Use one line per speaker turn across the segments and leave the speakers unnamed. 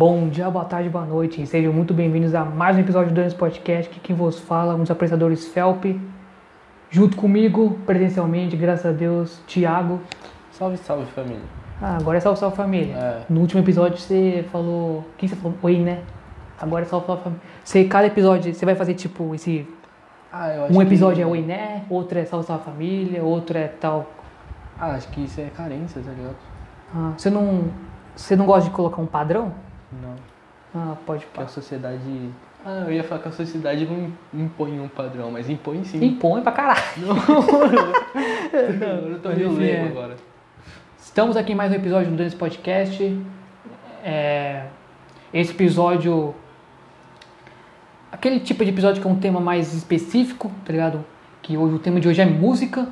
Bom dia, boa tarde, boa noite. Sejam muito bem-vindos a mais um episódio do Danis Podcast. Que quem vos fala, um dos apresentadores Felp. Junto comigo, presencialmente, graças a Deus, Thiago.
Salve, salve família.
Ah, agora é salve, salve família.
É.
No último episódio você falou. Quem você falou? Oi, né? Agora é salve, salve família. Você, cada episódio, você vai fazer tipo esse.
Ah, eu acho
Um
que-
episódio é oi, né? Outro é salve, salve família. Outro é tal.
Ah, acho que isso é carência, tá ligado?
Ah, você não. Você não gosta de colocar um padrão?
Não.
Ah, pode
Que a
pá.
sociedade. Ah, eu ia falar que a sociedade não impõe um padrão, mas impõe sim.
Impõe pra caralho.
Não, eu tô leigo
é.
agora.
Estamos aqui em mais um episódio do Danis Podcast. É, esse episódio. Aquele tipo de episódio que é um tema mais específico, tá ligado? Que hoje o tema de hoje é música.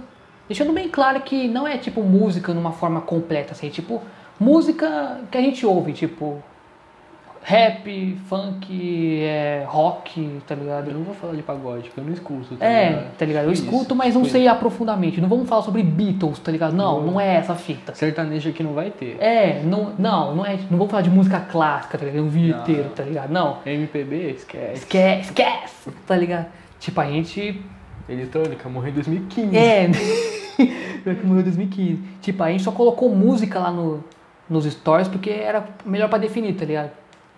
Deixando bem claro que não é tipo música numa forma completa, assim, é tipo música que a gente ouve, tipo rap, funk, é, rock, tá ligado?
Eu não vou falar de pagode, porque eu não escuto, tá
É,
ligado?
tá ligado? Eu
Isso,
escuto, mas não sei aprofundamente. Não vamos falar sobre Beatles, tá ligado? Não,
Não.
não é essa fita.
Sertanejo aqui não vai ter.
É, não, não, não é. Não vamos falar de música clássica, tá ligado? Um vídeo
Não.
inteiro, tá ligado? Não.
MPB, esquece.
Esquece, esquece, tá ligado? Tipo, a gente.
Eletrônica, morreu em 2015.
É. Morreu em 2015. Tipo, a gente só colocou música lá no, nos stories porque era melhor pra definir, tá ligado?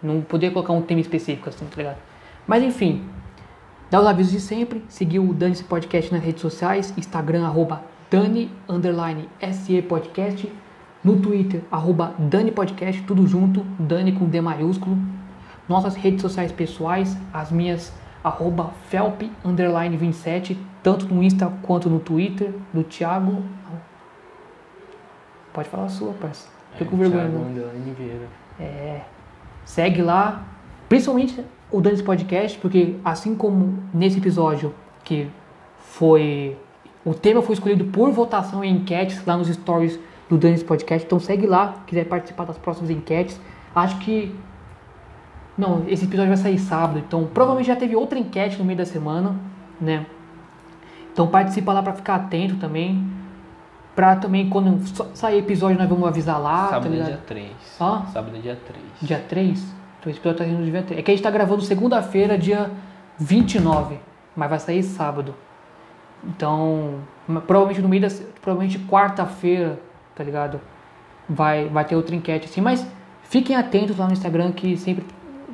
Não podia colocar um tema específico assim, tá ligado? Mas enfim. Dá os avisos de sempre. Seguir o Dani Podcast nas redes sociais. Instagram, arroba Dani, underline, SE Podcast. No Twitter, arroba Dani Podcast, tudo junto. Dani com D maiúsculo. Nossas redes sociais pessoais, as minhas, arroba Felp, underline 27. Tanto no Insta quanto no Twitter. Do Thiago. Pode falar a sua, parça. Tô com vergonha,
Thiago
não.
Vieira.
É, segue lá, principalmente o Danis Podcast, porque assim como nesse episódio que foi o tema foi escolhido por votação em enquetes lá nos stories do Danis Podcast, então segue lá, quiser participar das próximas enquetes. Acho que não, esse episódio vai sair sábado, então provavelmente já teve outra enquete no meio da semana, né? Então participa lá pra ficar atento também. Pra também quando sair episódio nós vamos avisar lá, tá
Sábado é
ligado?
dia 3.
Hã?
Sábado é dia 3.
Dia 3? Então esse episódio tá saindo dia 3. É que a gente tá gravando segunda-feira, dia 29. Mas vai sair sábado. Então, provavelmente no meio da. Provavelmente quarta-feira, tá ligado? Vai, vai ter outra enquete assim. Mas fiquem atentos lá no Instagram que sempre,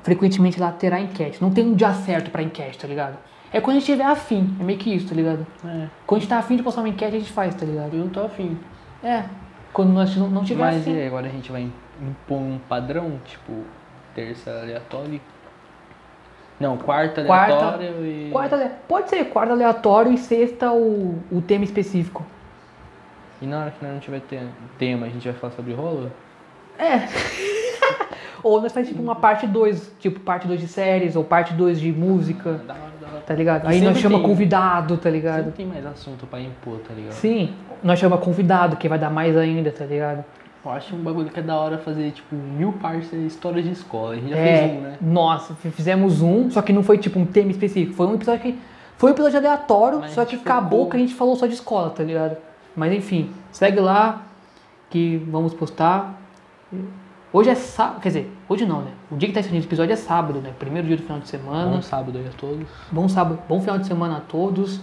frequentemente lá terá enquete. Não tem um dia certo pra enquete, tá ligado? É quando a gente tiver afim. É meio que isso, tá ligado?
É,
Quando a gente tá afim de postar uma enquete, a gente faz, tá ligado?
eu não tô afim.
É. Quando nós não, não tiver
Mas
afim.
e agora a gente vai impor um padrão, tipo, terça aleatório. Não, quarta
Quarta-
aleatório e.
Quarta, pode ser quarta aleatório e sexta o, o tema específico.
E na hora que nós não tiver te- tema, a gente vai falar sobre rolo?
Ou nós fazemos tipo uma parte 2, tipo parte 2 de séries ou parte 2 de música,
Da
tá ligado?
E
Aí nós
sempre
chama
tem.
convidado, tá
Sempre
ligado?
tem mais assunto pra impor, tá ligado?
Sim, nós chama convidado, que vai dar mais ainda, tá ligado?
Eu acho um bagulho que é da hora fazer, tipo, mil partes de histórias de escola. A gente já
é,
fez um, né?
Nossa, fizemos um, só que não foi tipo um tema específico, foi um episódio que foi um episódio aleatório,
Mas
só que acabou que a gente falou só de escola, tá ligado? Mas enfim, segue lá que vamos postar. Hoje é sábado, quer dizer, hoje não, né? O dia que tá saindo esse episódio é sábado, né? Primeiro dia do final de semana.
Bom sábado aí a todos.
Bom sábado, bom final de semana a todos.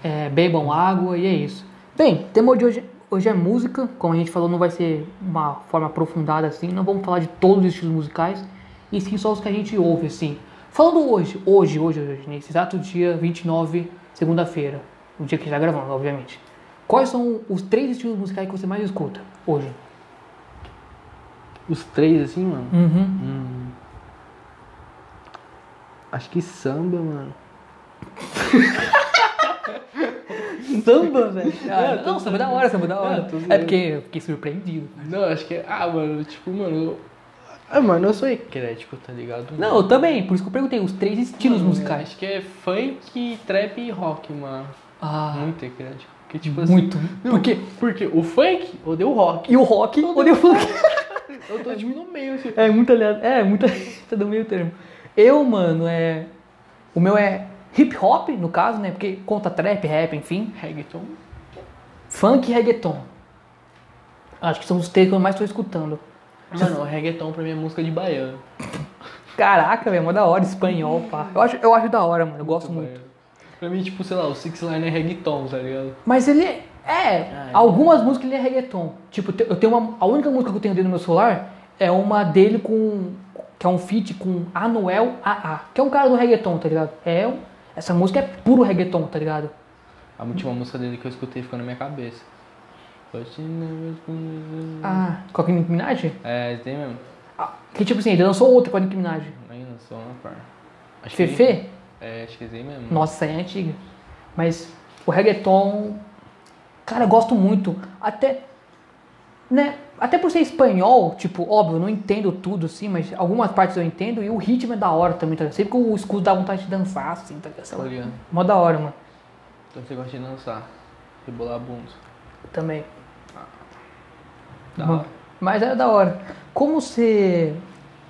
É, bebam água e é isso. Bem, tema de hoje, hoje é música. Como a gente falou, não vai ser uma forma aprofundada assim. Não vamos falar de todos os estilos musicais. E sim só os que a gente ouve, assim. Falando hoje, hoje, hoje, hoje, nesse exato dia 29, segunda-feira. O dia que a gente tá gravando, obviamente. Quais são os três estilos musicais que você mais escuta hoje?
Os três, assim, mano.
Uhum.
Hum. Acho que samba, mano.
Samba, velho.
Ah, tô
não, samba é da hora, samba é da hora.
Tô
é porque eu fiquei surpreendido.
Não, acho que é. Ah, mano, tipo, mano. Ah, mano, eu sou eclético, tá ligado?
Não, eu também, por isso que eu perguntei, os três estilos
Mano,
musicais.
Acho que é funk, trap e rock, mano.
Ah,
Muito eclético. Porque, tipo assim.
muito.
Não,
Porque.
Porque o funk odeia o rock.
E o rock, odeio o funk.
Eu tô tipo no meio, assim.
É muito aliado. É, muito. tá do meio termo. Eu, mano, é. O meu é hip hop, no caso, né? Porque conta trap, rap, enfim.
Reggaeton.
Funk e reggaeton. Acho que são os três que eu mais estou escutando.
Mano, o reggaeton pra mim é música de baiano.
Caraca, velho, mó da hora, espanhol, pá. Eu acho, eu acho da hora, mano, eu gosto muito.
baiano. Pra mim, tipo, sei lá, o Six Line é reggaeton, tá ligado?
Mas ele é.
Ah,
algumas músicas ele é reggaeton. Tipo, eu tenho uma. A única música que eu tenho dele no meu celular é uma dele com. Que é um feat com Anuel AA. Que é um cara do reggaeton, tá ligado? É. Essa música é puro reggaeton, tá ligado?
A última música dele que eu escutei ficou na minha cabeça.
Ah, com a Nicki Minaj?
É, tem mesmo.
Ah, que tipo assim, ele lançou outra com a Nicki Minaj.
Aí lançou uma par. Acho que-
Fefe?
É, acho que é mesmo.
Nossa, essa aí é antiga. Mas o reggaeton. Cara, eu gosto muito. Até. Né? Até por ser espanhol, tipo, óbvio, eu não entendo tudo, assim, mas algumas partes eu entendo e o ritmo é da hora também, tá ligado? Sempre que eu escuto dá vontade de dançar, assim, tá ligado?
Tá ligado?
Mó da hora, mano.
Então você gosta de dançar. Rebolar a bunda.
Também.
Da
Mano,
hora.
Mas é da hora. Como você.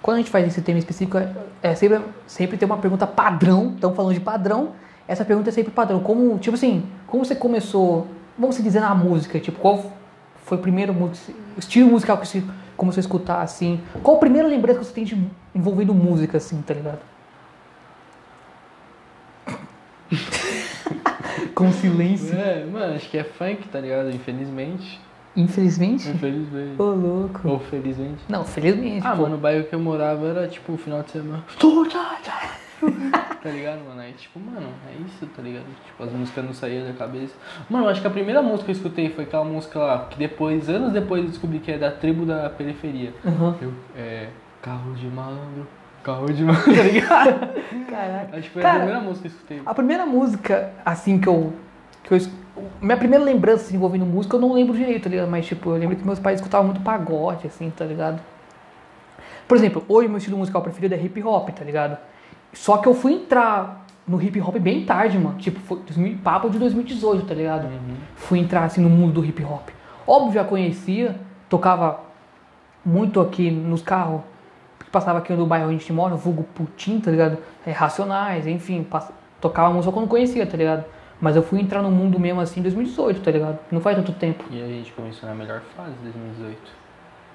Quando a gente faz esse tema específico, é- é sempre, sempre tem uma pergunta padrão. Estamos falando de padrão. Essa pergunta é sempre padrão. Como, tipo assim, como você começou, vamos se dizer, na música? Tipo, qual foi o primeiro estilo musical que você começou a escutar, assim? Qual a primeira lembrança que você tem de envolvendo música, assim, tá ligado? Com silêncio.
É, mano, acho que é funk, tá ligado? Infelizmente.
Infelizmente.
Infelizmente.
Ô, louco.
Ou felizmente.
Não, felizmente.
Ah,
pô.
mano, o bairro que eu morava era tipo o final de semana. tá ligado, mano? Aí, tipo, mano, é isso, tá ligado? Tipo, as músicas não saíam da cabeça. Mano, eu acho que a primeira música que eu escutei foi aquela música lá, que depois, anos depois, eu descobri que é da tribo da periferia.
Aham.
Eu, é. Carro de malandro, carro de malandro, tá ligado?
Caraca.
Acho que foi
Cara,
a primeira música que eu escutei.
A primeira música, assim, que eu. Que eu minha primeira lembrança assim, envolvendo música, eu não lembro direito, tá ligado? Mas, tipo, eu lembro que meus pais escutavam muito pagode, assim, tá ligado? Por exemplo, hoje meu estilo musical preferido é hip hop, tá ligado? Só que eu fui entrar no hip hop bem tarde, mano. Tipo, foi 2000 papo de 2018, tá ligado?
Uhum.
Fui entrar, assim, no mundo do hip hop. Óbvio, já conhecia, tocava muito aqui nos carros que passava aqui no bairro onde a gente mora, vulgo Putin, tá ligado? É, Racionais, enfim, pass- tocava música quando conhecia, tá ligado? Mas eu fui entrar no mundo mesmo assim em 2018, tá ligado? Não faz tanto tempo.
E a gente começou na melhor fase, 2018.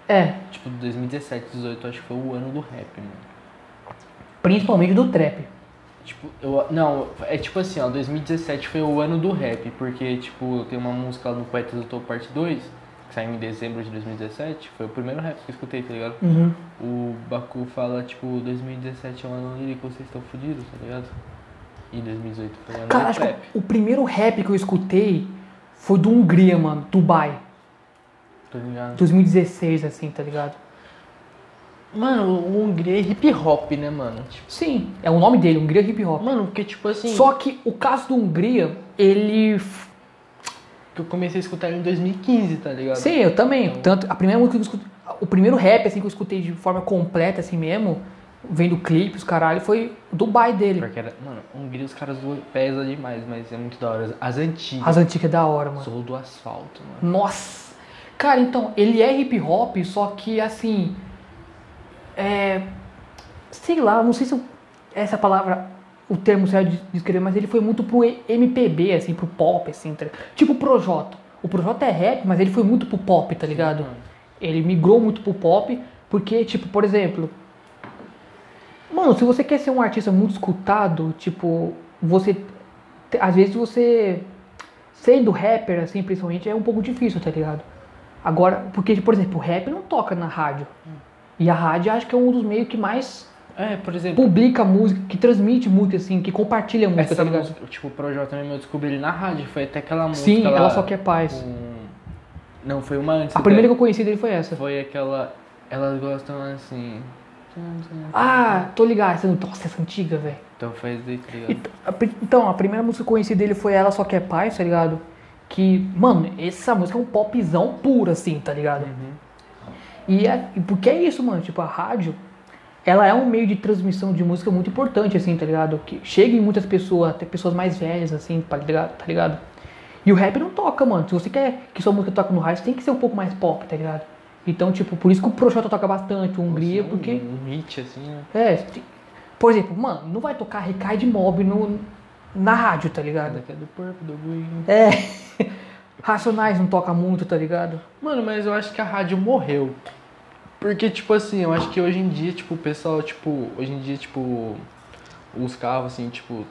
É,
Tipo, 2017, 2018, acho que foi o ano do rap, mano.
Principalmente do trap.
Tipo, eu. Não, é tipo assim, ó, 2017 foi o ano do rap, porque, tipo, tem uma música lá no Poetas do Topo Parte 2, que saiu em dezembro de 2017, foi o primeiro rap que eu escutei, tá ligado?
Uhum.
O Baku fala, tipo, 2017 é um ano lírico, vocês estão fodidos, tá ligado? E 2018 foi o ano
Cara,
do
acho que
rap.
o primeiro rap que eu escutei foi do Hungria, mano, Dubai.
Tá ligado?
2016, assim, tá ligado?
Mano, o Hungria é hip hop, né, mano? Tipo,
Sim, é o nome dele, Hungria Hip Hop.
mano, porque, tipo assim.
Só que o caso do Hungria, ele.
que eu comecei a escutar ele em 2015, tá ligado?
Sim, eu também.
Então-
Tanto, a primeira música que eu escutei. O primeiro rap assim, que eu escutei de forma completa, assim mesmo, vendo clipes, caralho, foi o Dubai dele.
Porque era. Mano, Hungria os caras pesa demais, mas é muito da hora. As antigas.
As antigas é da hora, mano.
Sou do asfalto, mano.
Nossa! Cara, então, ele é hip hop, só que assim. É. Sei lá, não sei se eu- essa palavra, o termo certo de descrever, mas ele foi muito pro MPB, assim, pro pop, assim, tá? Tipo o Projota. O Projota é rap, mas ele foi muito pro pop, tá ligado? Ele migrou muito pro pop, porque, tipo, por exemplo. Mano, se você quer ser um artista muito escutado, tipo, você. Às vezes você. Sendo rapper, assim, principalmente, é um pouco difícil, tá ligado? Agora, porque, por exemplo, o rap não toca na rádio. E a rádio acho que é um dos meios que mais
É, por exemplo,
publica música, que transmite música, assim, que compartilha música,
essa
tá ligado?
música, tipo, o Projota mesmo eu descobri ele na rádio. Foi até aquela música.
Sim,
lá
ela só quer paz.
com- Não, foi uma antes.
A primeira que eu conheci dele foi essa.
Foi aquela. Elas gostam assim.
Ah, tô ligado. Essa, nossa, essa antiga, velho.
Então daí, tá ligado?
Ent- a pri- Então, a primeira música que eu conheci dele foi Ela Só Quer Paz, tá ligado? Que, mano, essa música é um popzão puro, assim, tá ligado? E, é, porque é isso, mano, tipo, a rádio, ela é um meio de transmissão de música muito importante, assim, tá ligado? Que chega em muitas pessoas, até pessoas mais velhas, assim, tá ligado? Tá ligado? E o rap não toca, mano. Se você quer que sua música toque no rádio, tem que ser um pouco mais pop, tá ligado? Então, tipo, por isso que o Projota toca bastante, o Hungria,
Assim,
porque...
Um hit assim, né?
É, por exemplo, mano, não vai tocar Recai de Mob no, na rádio, tá ligado?
Daqui é do Purple, do Green.
É. Racionais não toca muito, tá ligado?
Mano, mas eu acho que a rádio morreu. Porque, tipo assim, eu acho que hoje em dia, tipo, o pessoal, tipo, hoje em dia, tipo, os carros, assim, tipo,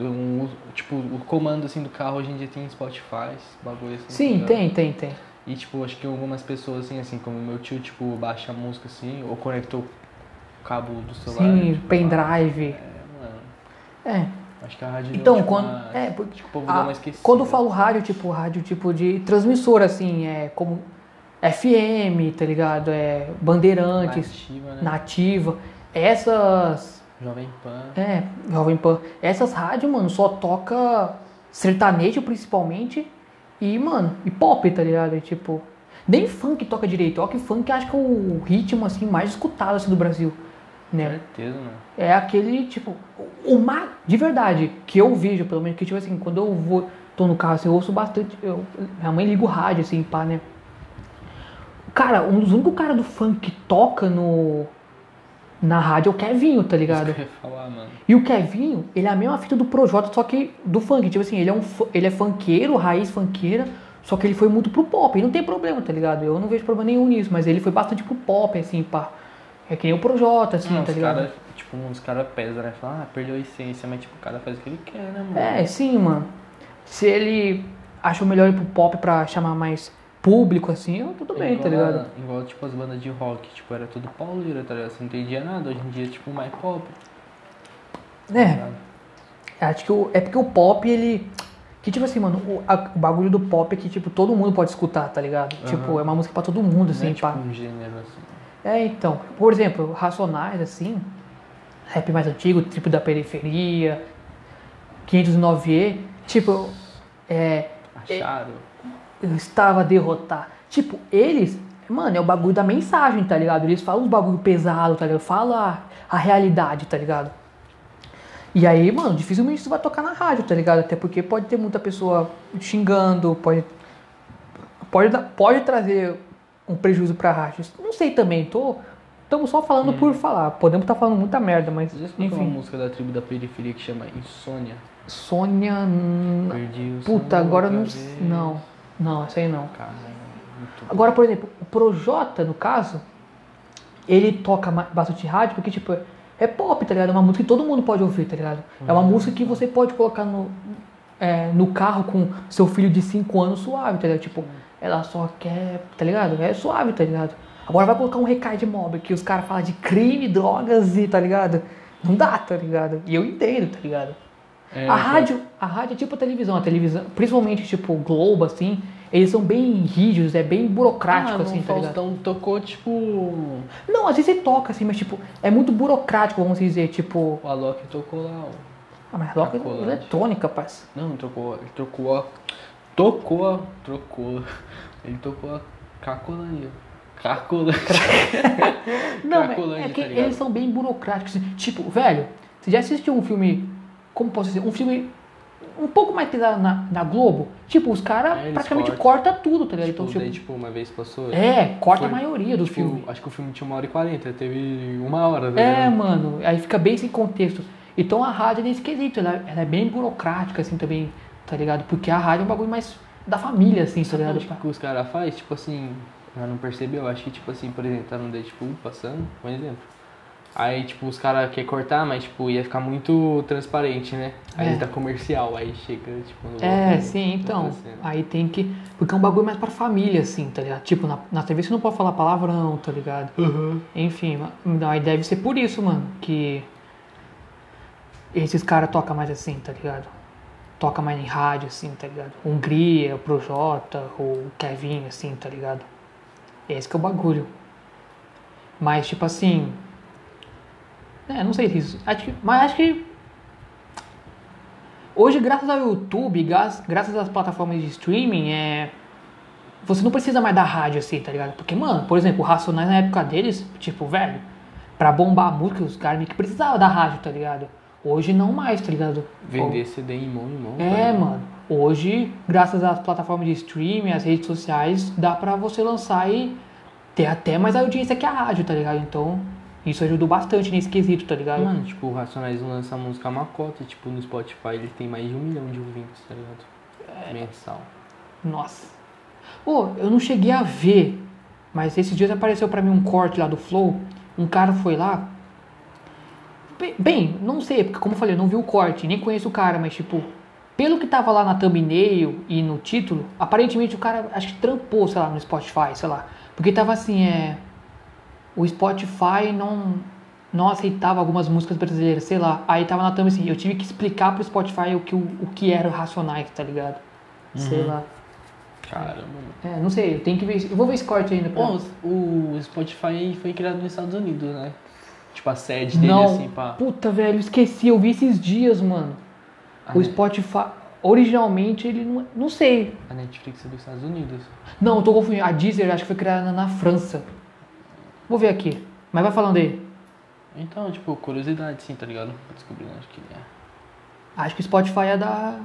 um, tipo, o comando, assim, do carro hoje em dia tem Spotify, bagulho, assim. tá
Sim,
ligado?
tem, tem, tem.
E, tipo, acho que algumas pessoas, assim, assim, como meu tio, tipo, baixa a música, assim, ou conectou o cabo do celular.
Sim,
tipo,
pendrive.
É, mano,
É.
acho que a rádio
Então,
tipo,
quando.
uma-
É, porque.
o povo
a-
deu uma esquecida.
quando eu falo rádio, tipo, rádio tipo de transmissora, assim, é como FM, tá ligado? É Bandeirantes,
Nativa, né?
Nativa. Essas.
Jovem Pan.
É, Jovem Pan. Essas rádios, mano, só toca sertanejo principalmente e, mano, e pop, tá ligado? Tipo, nem funk toca direito. Ó, que funk acho que é o ritmo, assim, mais escutado, assim, do Brasil, né?
Certeza, mano.
É aquele, tipo, o mais, de verdade, que eu vejo, pelo menos, que, tipo assim, quando eu vou, tô no carro, assim, eu ouço bastante, eu, minha mãe liga o rádio, assim, pá, né? Cara, um dos únicos caras do funk que toca no, na rádio é o Kevinho, tá ligado?
Isso que eu ia falar, mano.
E o Kevinho, ele é a mesma fita do Projota, só que do funk. Tipo assim, ele é um ele é funkeiro, raiz funkeira, só que ele foi muito pro pop. E não tem problema, tá ligado? Eu não vejo problema nenhum nisso, mas ele foi bastante pro pop, assim, pá. É que nem o Projota, assim,
Não,
tá ligado?
caras, tipo, uns caras pesam, né? Falam, ah, perdeu a essência, mas tipo, o cara faz o que ele quer, né, mano?
É, sim, mano. Se ele acha melhor ir pro pop pra chamar mais público, assim, eu, tudo bem, tá
a-
ligado?
Igual, tipo, as bandas de rock, tipo, era tudo pauleira, tá ligado? Você não entendia nada, hoje em dia, tipo, mais pop. tá
É,
ligado?
acho que o, é porque o pop, ele. Que tipo assim, mano, o, a- o bagulho do pop é que, tipo, todo mundo pode escutar, tá ligado?
Aham.
Tipo, é uma música pra todo mundo,
Não
assim,
é, tipo,
pá.
um gênero, assim.
É, então, por exemplo, Racionais, assim, rap mais antigo, tipo da periferia, 509E, tipo, é,
Acharam?
eu estava a derrotar. Tipo, eles, mano, é o bagulho da mensagem, tá ligado? Eles falam uns bagulho pesado, tá ligado? Fala a, a realidade, tá ligado? E aí, mano, dificilmente isso vai tocar na rádio, tá ligado? Até porque pode ter muita pessoa xingando, pode pode, pode trazer um prejuízo pra rádio. Não sei também, tô estamos só falando por falar. Podemos estar falando muita merda, mas
já escutou uma
enfim.
música da tribo da periferia que chama Insônia?
Sônia, hum,
Perdi o
puta, agora não,
vez.
não, não, essa aí não.
Caralho, muito
Agora, por exemplo, o Projota, no caso, ele toca bastante rádio porque, tipo, é pop, tá ligado? É uma música que todo mundo pode ouvir, tá ligado? É uma música que você pode colocar no, é, no carro com seu filho de 5 anos suave, tá ligado? Tipo, ela só quer, tá ligado? É suave, tá ligado? Agora vai colocar um recado mob que os caras falam de crime, drogas e, tá ligado? Não dá, tá ligado? E eu entendo, tá ligado?
É,
a rádio, a rádio é tipo a televisão, a televisão, principalmente tipo Globo, assim, eles são bem rígidos, é bem burocrático,
ah,
assim, tá ligado?
Faustão tocou, tipo...
Não, às vezes ele toca, assim, mas tipo, é muito burocrático, vamos dizer, tipo.
O Alok tocou lá, ó.
Ah, mas rock é eletrônica, parça.
Não, não trocou, ele trocou a... Tocou, a- trocou. Ele tocou a Cacolândia. Cacolândia.
Não, é que
tá
eles são bem burocráticos. Tipo, velho, você já assistiu um filme, como posso dizer, um filme um pouco mais pesado na, na Globo? Tipo, os caras
É,
praticamente
cortam.
cortam tudo, tá ligado?
Tipo,
Então, tipo,
daí, tipo, uma vez passou.
é, corta
Foi,
a maioria dos
tipo,
filmes.
Acho que o filme tinha uma hora e quarenta, teve uma hora, tá
É, mano, aí fica bem sem contexto. Então a rádio é nesse quesito, ela, ela é bem burocrática, assim, também, tá ligado? Porque a rádio é um bagulho mais da família, assim, tá ligado?
o que os caras fazem? Tipo assim, já não percebeu? Acho que, tipo assim, por exemplo, tá no Deadpool passando, por exemplo. Aí, tipo, os caras querem cortar, mas, tipo, ia ficar muito transparente, né? Aí
É.
dá comercial, aí chega, tipo, no
É,
outro-
sim, então. Aí tem que. Porque é um bagulho mais pra família, assim, tá ligado? Tipo, na, na TV você não pode falar palavrão, tá ligado? Enfim, ma- não, aí deve ser por isso, mano, que esses caras tocam mais assim, tá ligado? Toca mais em rádio, assim, tá ligado? Hungria, o Projota, o Kevin, assim, tá ligado? Esse que é o bagulho. Mas, tipo assim. É, não sei se. Acho que, mas acho que. Hoje, graças ao YouTube, graças às plataformas de streaming, é. Você não precisa mais da rádio assim, tá ligado? Porque, mano, por exemplo, o Racionais na época deles, tipo, velho, pra bombar a música, os caras que precisavam da rádio, tá ligado? Hoje não mais, tá ligado?
Vender CD em mão em mão.
É,
tá
mano. Hoje, graças às plataformas de streaming, às redes sociais, dá pra você lançar e ter até mais audiência que a rádio, tá ligado? Então, isso ajudou bastante nesse quesito, tá ligado?
Mano, tipo, o Racionais lança a música Macota, tipo, no Spotify ele tem mais de um milhão de ouvintes, tá ligado?
É.
Mensal.
Nossa. Pô, eu não cheguei a ver Mas esses dias apareceu pra mim um corte lá do Flow. Um cara foi lá. Bem, não sei, porque como eu falei, eu não vi o corte, nem conheço o cara, mas tipo, pelo que tava lá na thumbnail e no título, aparentemente o cara acho que trampou, sei lá, no Spotify, sei lá. Porque tava assim, é. O Spotify não, não aceitava algumas músicas brasileiras, sei lá. Aí tava na thumb assim, eu tive que explicar pro Spotify o que, o, o que era o Racionais, tá ligado? Sei
Uhum.
lá.
Caramba.
É, não sei, eu tenho que ver. Eu vou ver esse corte ainda.
Bom, o Spotify foi criado nos Estados Unidos, né? Tipo, a sede dele,
não,
assim, pá.
puta, velho, esqueci, eu vi esses dias, mano.
A,
O Spotify, originalmente, ele não. Não sei.
a Netflix é dos Estados Unidos.
Não, eu tô confundindo. A Deezer acho que foi criada na França. Vou ver aqui. Mas vai falando aí.
Então, tipo, curiosidade, sim, tá ligado? Pra descobrir onde que é.
Acho que o Spotify é da.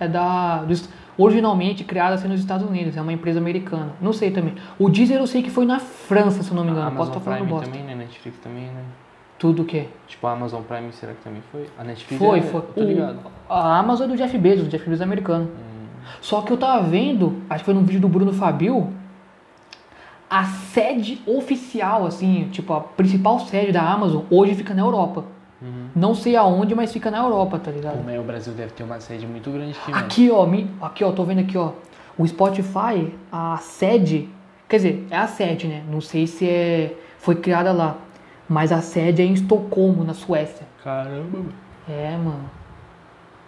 É da. dos- originalmente criada assim nos Estados Unidos. É uma empresa americana. Não sei também. O Deezer eu sei que foi na França, se eu não me engano.
A
Posso
Amazon
estar falando
Prime
bosta.
também, né? Netflix também, né?
Tudo o quê?
Tipo, a Amazon Prime, será que também foi? A Netflix
Foi,
é,
foi.
Tô ligado.
O- a Amazon é do Jeff Bezos, o Jeff Bezos é americano.
Hum,
Só que eu tava vendo, acho que foi num vídeo do Bruno Fabio, a sede oficial, assim, tipo, a principal sede da Amazon hoje fica na Europa.
Uhum.
Não sei aonde, mas fica na Europa, tá ligado?
Pô, o Brasil deve ter uma sede muito grande aqui, mano.
Aqui, ó, mi- aqui, ó, tô vendo aqui, ó. O Spotify, a sede, quer dizer, é a sede, né? Não sei se é foi criada lá, mas a sede é em Estocolmo, na Suécia.
Caramba.
É, mano.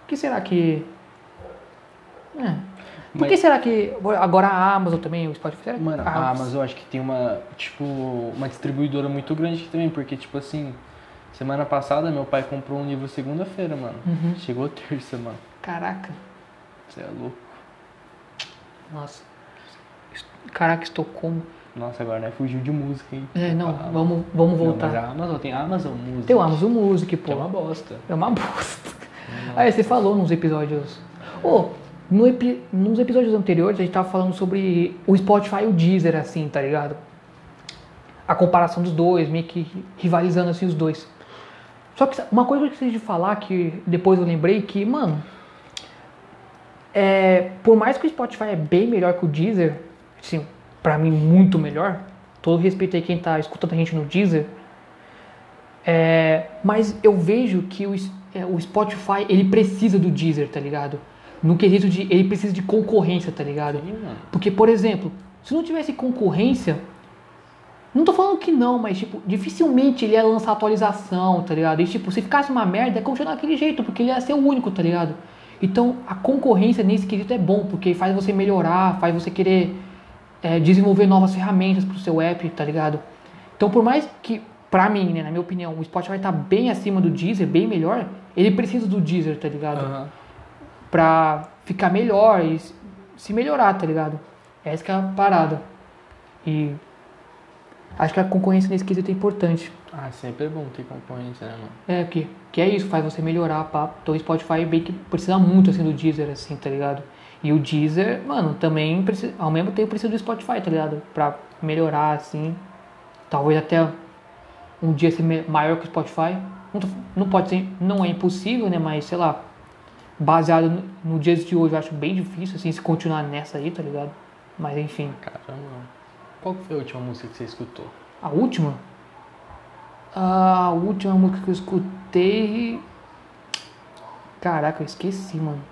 Por que será que é. Por
Mas-
que será que agora a Amazon também, o Spotify? será
Mano, a Amazon acho que tem uma, tipo, uma distribuidora muito grande aqui também, porque, tipo assim, semana passada meu pai comprou um livro segunda-feira, mano.
Uhum.
Chegou terça, mano.
Caraca.
Você é louco.
Nossa. Caraca, Estocolmo.
Nossa, agora né, fugiu de música, hein?
É, não,
Ah,
vamos, vamos
não,
voltar.
mas a Amazon tem Amazon Music.
Tem o Amazon Music, pô.
Que é uma bosta.
É uma bosta. Aí você falou nos episódios. Ô, no epi... nos episódios anteriores a gente tava falando sobre o Spotify e o Deezer, assim, tá ligado? A comparação dos dois, meio que rivalizando assim os dois. Só que uma coisa que eu esqueci de falar, que depois eu lembrei, que, mano. É, por mais que o Spotify é bem melhor que o Deezer, assim, pra mim muito melhor, todo respeito aí quem tá escutando a gente no Deezer, é, mas eu vejo que o, é, o Spotify, ele precisa do Deezer, tá ligado? No quesito de, ele precisa de concorrência, tá ligado? Porque, por exemplo, se não tivesse concorrência, não tô falando que não, mas, tipo, dificilmente ele ia lançar atualização, tá ligado? E, tipo, se ficasse uma merda, ia continuar daquele jeito, porque ele ia ser o único, tá ligado? Então, a concorrência nesse quesito é bom, porque faz você melhorar, faz você querer é, desenvolver novas ferramentas pro seu app, tá ligado? Então, por mais que, pra mim, né, na minha opinião, o Spotify tá bem acima do Deezer, bem melhor, ele precisa do Deezer, tá ligado?
Aham.
pra ficar melhor e se- se melhorar, tá ligado? Essa que é a parada. E acho que a concorrência nesse quesito é importante.
Ah, sempre é bom ter concorrência, né, mano?
É, que, que é isso, faz você melhorar, pá. Então o Spotify bem que precisa muito, assim, do Deezer, assim, tá ligado? E o Deezer, mano, também precisa, ao mesmo tempo precisa do Spotify, tá ligado? Pra melhorar, assim. Talvez até um dia ser maior que o Spotify. Não, não pode ser, não é impossível, né? Mas, sei lá, baseado no, no dias de hoje, eu acho bem difícil, assim, se continuar nessa aí, tá ligado? Mas, enfim.
Caramba. Qual que foi a última música que você escutou?
A última? A última música que eu escutei. Caraca, eu esqueci, mano.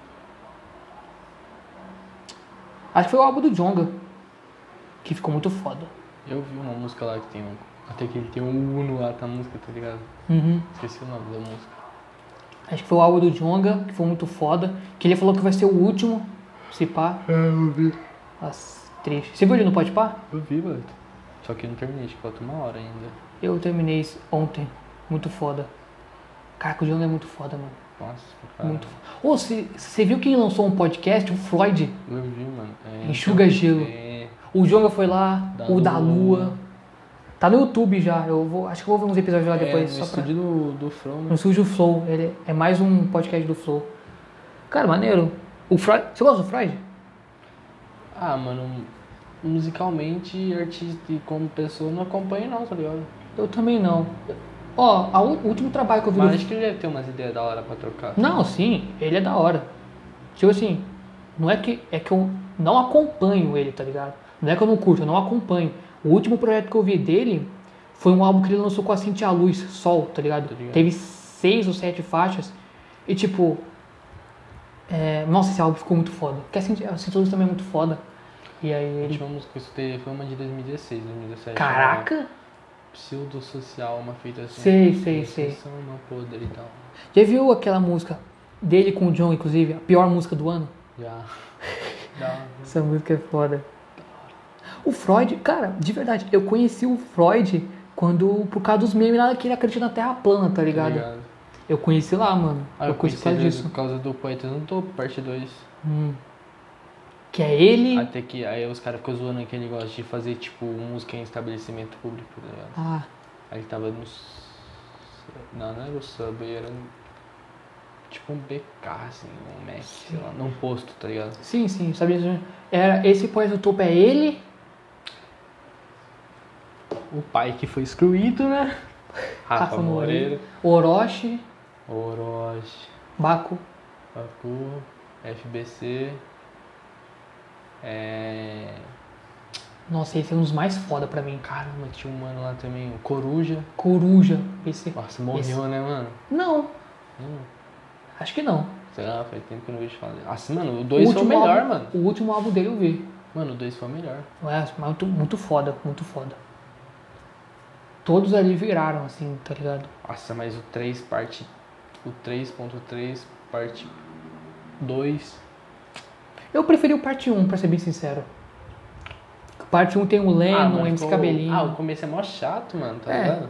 Acho que foi o álbum do Jonga. Que ficou muito foda.
Eu vi uma música lá que tem um. Até que ele tem um Uno lá na música, tá ligado?
Uhum.
Esqueci o nome da música.
Acho que foi o álbum do Jonga, que foi muito foda. Que ele falou que vai ser o último. Se pá.
É, eu vi.
As triste. Você viu ele no Pode?
Eu vi, mano. Só que eu não terminei, acho que falta uma hora ainda.
Eu terminei ontem. Muito foda. Caraca, o Jonga é muito foda, mano.
Nossa, cara.
Muito foda. Ô, você viu quem lançou um podcast? O Floyd.
Eu vi, mano. É,
Enxuga gelo.
É,
O Jonga foi lá,
Da
o da
Lua.
Tá no YouTube já. Eu vou, acho que eu vou ver uns episódios lá
é,
depois.
no
só pra...
do, do From, né?
No estúdio Flow. Ele é mais um podcast do Flow. Cara, maneiro. O Freud. Você gosta do Freud?
Ah, mano, musicalmente, artista e como pessoa, não acompanho não, tá ligado?
Eu também não. Ó, o último trabalho que eu vi
Mas acho que ele deve ter umas ideias da hora pra trocar.
Não, sim, ele é da hora. Tipo assim, não é que é que eu não acompanho ele, tá ligado? Não é que eu não curto, eu não acompanho. O último projeto que eu vi dele foi um álbum que ele lançou com a Cintia Luz, Sol, tá ligado?
Tô ligado.
Teve seis ou sete faixas. E tipo. é, nossa, esse álbum ficou muito foda. Porque a Cintia, a Cintia Luz também é muito foda. E aí
A
ele.
última música que eu escutei foi uma de 2016, 2017.
Caraca!
Uma Pseudo-social, uma feita assim.
Sei, sei, sei.
Uma podre e tal.
Já viu aquela música dele com o John, inclusive? A pior música do ano?
Já. Já.
Essa música é foda. O Freud, cara, de verdade, eu conheci o Freud quando, por causa dos memes lá que ele acredita na Terra plana, tá ligado?
Ligado.
Eu conheci lá, mano.
Ah,
eu conheci por causa disso.
por causa do Poetas no Topo, parte 2.
Hum. Que é ele.
Até que aí os caras ficam zoando que ele gosta de fazer, tipo, música em estabelecimento público, tá ligado?
Ah,
Aí ele tava no. Não, não era o Subway, era tipo um BK, assim, um Mac, sei lá, num posto, tá ligado?
sim, sim, sabia? Era, esse poeta do topo é ele.
O pai que foi excluído, né? Rafa,
Rafa
Moreira,
Orochi,
Orochi,
Baco.
Baku, FBC. É.
Nossa, esse é um dos mais foda pra mim.
Caramba, tinha um mano lá também, o Coruja.
Coruja. Esse.
Nossa, morreu,
Esse-
né, mano?
Não,
Hum,
acho que não.
sei lá, faz tempo que eu não vejo falar dele. Assim, mano, o 2
O
foi o melhor,
álbum-
mano.
O último álbum dele eu vi.
Mano, o 2 foi o melhor.
É, muito, muito foda, muito foda. Todos ali viraram, assim, tá ligado?
Nossa, mas o 3 parte. O 3.3 parte 2.
Eu preferi o parte 1, pra ser bem sincero. Parte 1 tem o Lennon,
mano,
MC Cabelinho.
Ah, o começo é mó chato, mano, tá
É.
ligado?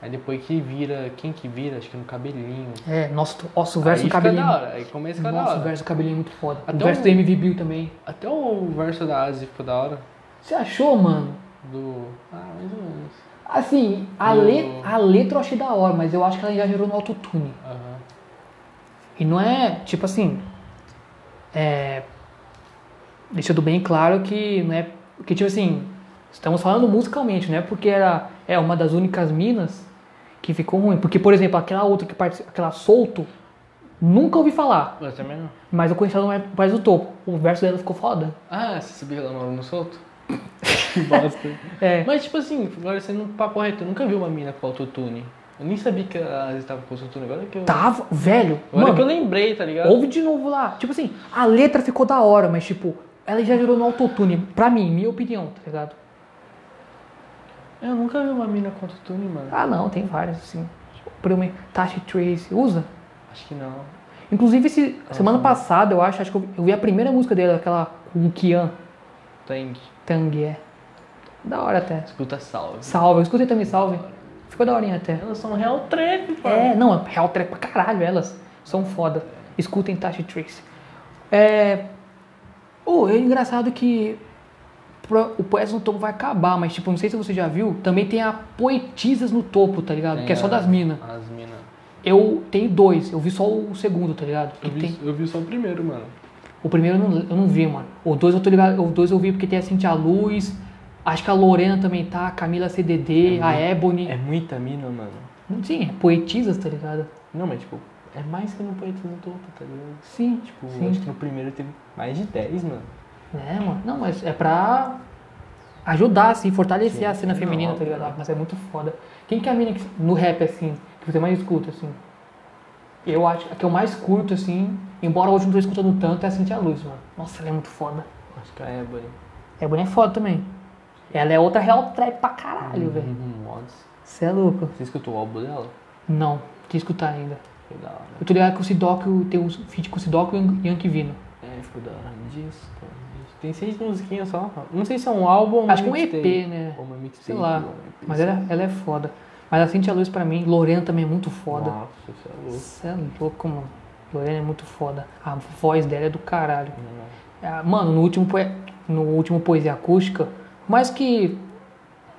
Aí depois que vira. Quem que vira? Acho que no cabelinho.
É, nossa, nossa o verso
aí
Cabelinho.
Fica da hora. Aí começa fica da
Nossa, o
hora.
verso Cabelinho é muito foda.
Até
o verso
o-
do MV Bill também.
Até o verso da Asi ficou da hora.
Você achou, mano?
Do. Ah, mais ou menos.
Assim, a,
Do-
le- a letra eu achei da hora, mas eu acho que ela já gerou no autotune.
Aham.
E não é, tipo assim, é, deixando bem claro que não é, que tipo assim, estamos falando musicalmente, não é porque era é uma das únicas minas que ficou ruim, porque por exemplo, aquela outra que participa, aquela solto, nunca ouvi falar,
Eu também não.
mas eu conheci ela mais do topo. O verso dela ficou foda.
Ah, você sabia que ela mora no solto? que bosta.
É,
Mas tipo assim, agora sendo um papo reto, eu nunca vi uma mina com autotune. Eu nem sabia que a Asi tava com autotune, agora que eu.
tava, velho,
Agora que eu
mano,
lembrei, tá ligado?
ouve de novo lá. Tipo assim, a letra ficou da hora, mas tipo, ela já gerou no autotune, pra mim, minha opinião, tá ligado?
Eu nunca vi uma mina com autotune, mano.
Ah, não, tem várias, assim. Prima, Tashi Trace, usa?
Acho que não.
Inclusive, esse, semana passada, eu acho, acho que eu, eu vi a primeira música dele, aquela com o Kian,
Tang.
Tang, é. Da hora até.
Escuta salve.
Salve, eu escutei também Salve. Ficou da horinha até.
Elas são real trap, pô.
É, não, é real trap pra caralho, elas são foda. Escutem Tashi Trace. É. Oh, é engraçado que o Poetas no Topo vai acabar, mas tipo, não sei se você já viu, também tem a Poetisas no Topo, tá ligado?
Tem
que é só das minas.
As minas.
Eu tenho dois, eu vi só o segundo, tá ligado?
Eu vi,
tem-
eu vi só o primeiro, mano.
O primeiro eu não, eu não vi, mano. O dois eu tô ligado, o dois eu vi porque tem a Cintia Luz, acho que a Lorena também tá, a Camila CDD, a Ebony.
É muita mina, mano.
Sim, é poetisas, tá ligado?
Não, mas tipo, é mais que no Poetas no Topo, tá ligado?
Sim,
Tipo,
sim.
acho que no primeiro teve mais de 10, mano.
É, mano. Não, mas é pra ajudar, assim, fortalecer
Sim,
a cena
sim,
feminina,
não,
tá ligado?
óbvio.
Mas é muito foda. Quem que é a mina que, no rap, assim, que você mais escuta, assim? Eu acho que a que eu mais curto, assim, embora hoje não tô escutando tanto, é a Cintia Luz, mano. Nossa, ela é muito foda.
Acho que a Ebony.
Ebony é foda também. Ela é outra real trap pra caralho, velho.
Uhum, mods.
Você é louco.
Você escutou o álbum dela?
Não, que escutar ainda.
Foi da hora.
Eu tô ligado que o Sidoc tem os feat com o Sidoc e o Yankee Vino.
É, ficou da hora disso. Tem seis musiquinhas só. Não sei se é um álbum ou uma
Acho que um. EP, né?
Ou uma mixtape.
Sei lá.
um EP,
Mas ela, ela é foda. Mas a Cintia Luz pra mim, Lorena também é muito foda.
Nossa, você é louco.
Você é louco, mano. Lorena é muito foda. A voz dela é do caralho.
Não.
Ah, Mano, no último, no último Poesia Acústica, mais que.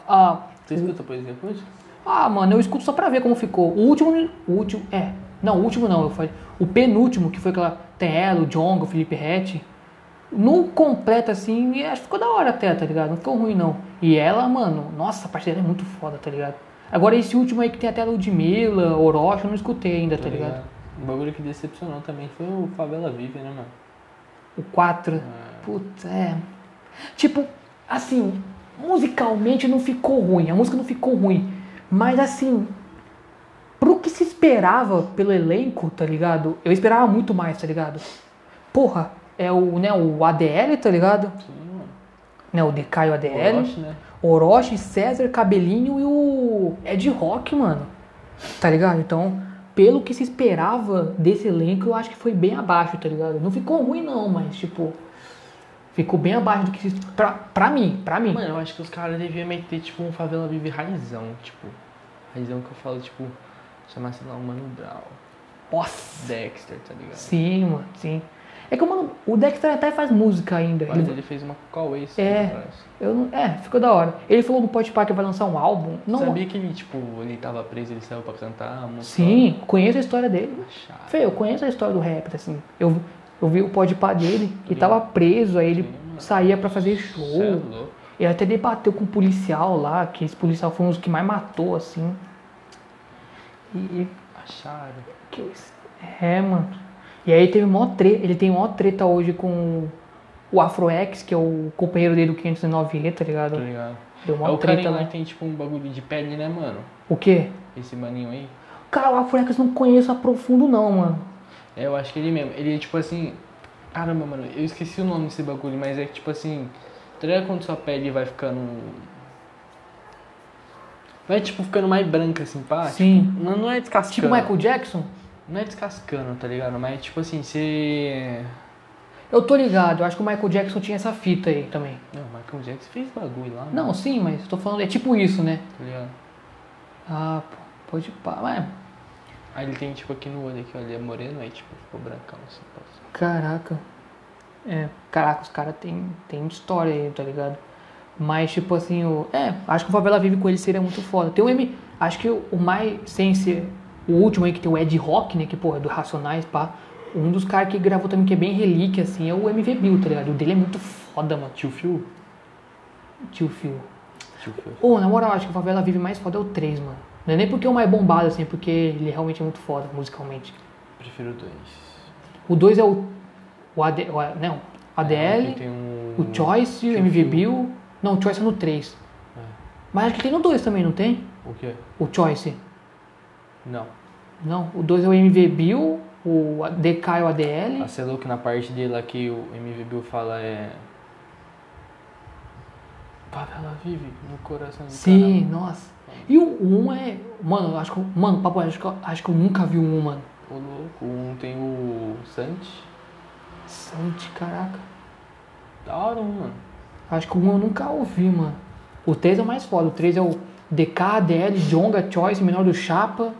Ah,
Você escuta poesia acústica?
ah, mano, eu escuto só pra ver como ficou. O último. O último. É. Não, o último não. Eu falei, o penúltimo, que foi aquela. Tem ela, o Jonga, o Felipe Rett. No completo, assim, acho que ficou da hora até, tá ligado? Não ficou ruim, não. E ela, mano, nossa, a parte dela é muito foda, tá ligado? Agora esse último aí que tem até a Ludmilla, Orochi, eu não escutei ainda, tá ligado?
O bagulho que decepcionou também foi o Favela Vive, né, mano?
O 4.
É.
Puta, é. Tipo, assim, musicalmente não ficou ruim, a música não ficou ruim. Mas assim, pro que se esperava pelo elenco, tá ligado? Eu esperava muito mais, tá ligado? Porra, é o, né, o ADL, tá ligado?
Sim.
Né, o DK e o ADL.
Orochi, né?
Orochi, César, Cabelinho e o Ed Rock, mano. Tá ligado? Então, pelo que se esperava desse elenco, eu acho que foi bem abaixo, tá ligado? Não ficou ruim não, mas tipo, ficou bem abaixo do que se pra, pra mim, pra mim.
Mano, eu acho que os caras deviam meter, tipo, um Favela Vive raizão, tipo. Raizão que eu falo, tipo, chamar, sei lá, um Mano Brown.
Nossa.
Dexter, tá ligado?
Sim, mano, sim. É que mano, o Dexter até faz música ainda.
Mas
Ele-
ele fez uma Cauê,
É. eu não, é, ficou da hora. Ele falou no Podpah que vai lançar um álbum. Não,
Sabia que ele, tipo, ele tava preso, ele saiu pra cantar a música?
Sim, conheço a história dele. Fê, eu conheço a história do rap, assim. Eu, eu vi o Podpah dele, que tava preso, aí ele saía pra fazer
é
show.
louco.
Ele até debateu com um policial lá, que esse policial foi um dos que mais matou, assim. E.
Acharam.
Que é, mano. E aí teve mó treta. Ele tem mó treta hoje com o Afroex, que é o companheiro dele do 509E, tá ligado?
Tá ligado?
Deu
É
mó
o
treta
carinha lá tem, tipo, um bagulho de pele, né, mano?
O quê?
Esse maninho aí.
Cara, o Afroex não conheço a profundo, não, mano.
É, eu acho que ele mesmo. Ele é, tipo assim... Caramba, mano, eu esqueci o nome desse bagulho, mas é que, tipo assim... Tá ligado quando sua pele vai ficando... Vai, tipo, ficando mais branca, assim, pá?
Sim.
Tipo, não, não é descascando.
Tipo Michael Jackson?
Não é descascando, tá ligado? Mas, tipo assim, você...
Eu tô ligado, eu acho que o Michael Jackson tinha essa fita aí também.
Não, o Michael Jackson fez bagulho lá,
Não,
mano,
sim, mas eu tô falando, é tipo isso, né?
tá ligado?
Ah, pô, pode pá. Mas,
Aí ele tem, tipo, aqui no olho, aqui, ó, ele é moreno, aí, tipo, ficou brancão, assim,
caraca. É, caraca, os caras tem, tem história aí, tá ligado? Mas, tipo assim, o, é, acho que o Favela Vive com ele seria muito foda. Tem o M, acho que o, mais, sem ser o último aí, que tem o Ed Rock, né, que, porra, é do Racionais, pá. Um dos caras que gravou também, que é bem relíquia, assim, é o MV Bill, tá ligado? O dele é muito foda, mano.
Tio Phil?
Tio Phil.
Tio Phil.
Ô, na moral, acho que o Favela Vive mais foda é o 3, mano. Não é nem porque é o mais bombado, assim, é porque ele realmente é muito foda, musicalmente.
Prefiro dois.
O 2 é o. O AD, o, não, ADL,
Aqui tem um...
o Choice, o MV. Bill. Não, o Choice é no 3.
É.
Mas acho que tem no 2 também, não tem?
O quê?
O Choice.
Não.
Não, o 2 é o MV Bill, o DK e o ADL.
A Celo que na parte dele lá que o MV Bill fala é... Favela vive no coração de
Sim, nossa. E o 1 um é. Mano, eu acho que. Mano, papo, acho que, eu- acho que eu nunca vi o 1, um, mano.
O louco. Um tem o Santi.
Sante, caraca.
Da hora, mano.
Acho que o 1 eu nunca ouvi, mano. O 3 é o mais foda. O 3 é o DK, ADL, Jonga, Choice, Menor do Chapa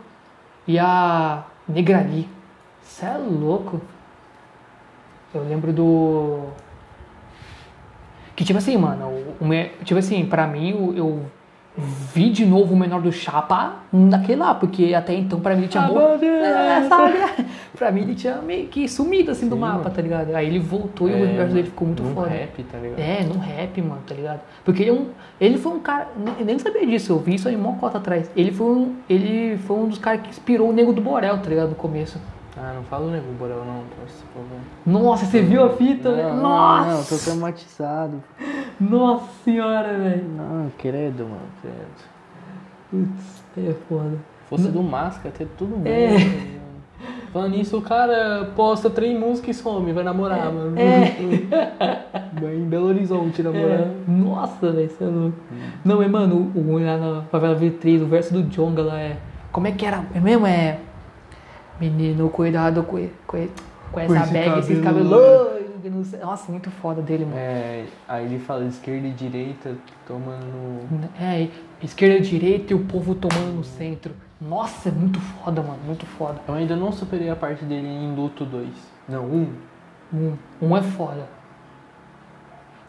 e a Negrali. Cê é louco. Eu lembro do. Que tipo assim, mano, o, o tipo assim, pra mim eu, eu vi de novo o Menor do Chapa naquele lá, porque até então pra mim ele tinha
Ah,
morrido.
Deus.
É, sabe? pra mim ele tinha meio que sumido assim do
Sim,
mapa,
mano.
tá ligado? Aí ele voltou e o
É,
universo dele ficou muito
num
foda.
rap, tá ligado?
É, no rap, mano, tá ligado? Porque ele é um. Ele foi um cara. Eu nem sabia disso, eu vi isso aí mó cota atrás. Ele foi um. Ele foi um dos caras que inspirou o Nego do Borel, tá ligado? No começo.
Ah, não fala o Nego Borel não, posso, por favor.
Nossa, você viu a fita? né?
Não,
Nossa!
não, tô traumatizado.
Nossa senhora, velho.
Não, credo, mano, credo.
Putz, é foda.
Fosse do Máscara, até tudo bem.
É.
né? Falando nisso, o cara posta três músicas e some, vai namorar, mano. Vai em Belo Horizonte namorar.
É. Nossa, velho, você é louco. Não, mas mano, o, o lá na favela V3, o verso do Jonga lá é. Como é que era? É mesmo? É. Menino, cuidado com, com, com essa
esse
bag, esses
cabelo
cabelos. Nossa, muito foda dele, mano.
É, aí ele fala esquerda e direita, tomando.
É, esquerda e direita e o povo tomando no centro. Nossa, é muito foda, mano. Muito foda.
Eu ainda não superei a parte dele em Luto 2. Não, 1.
Um, um é foda.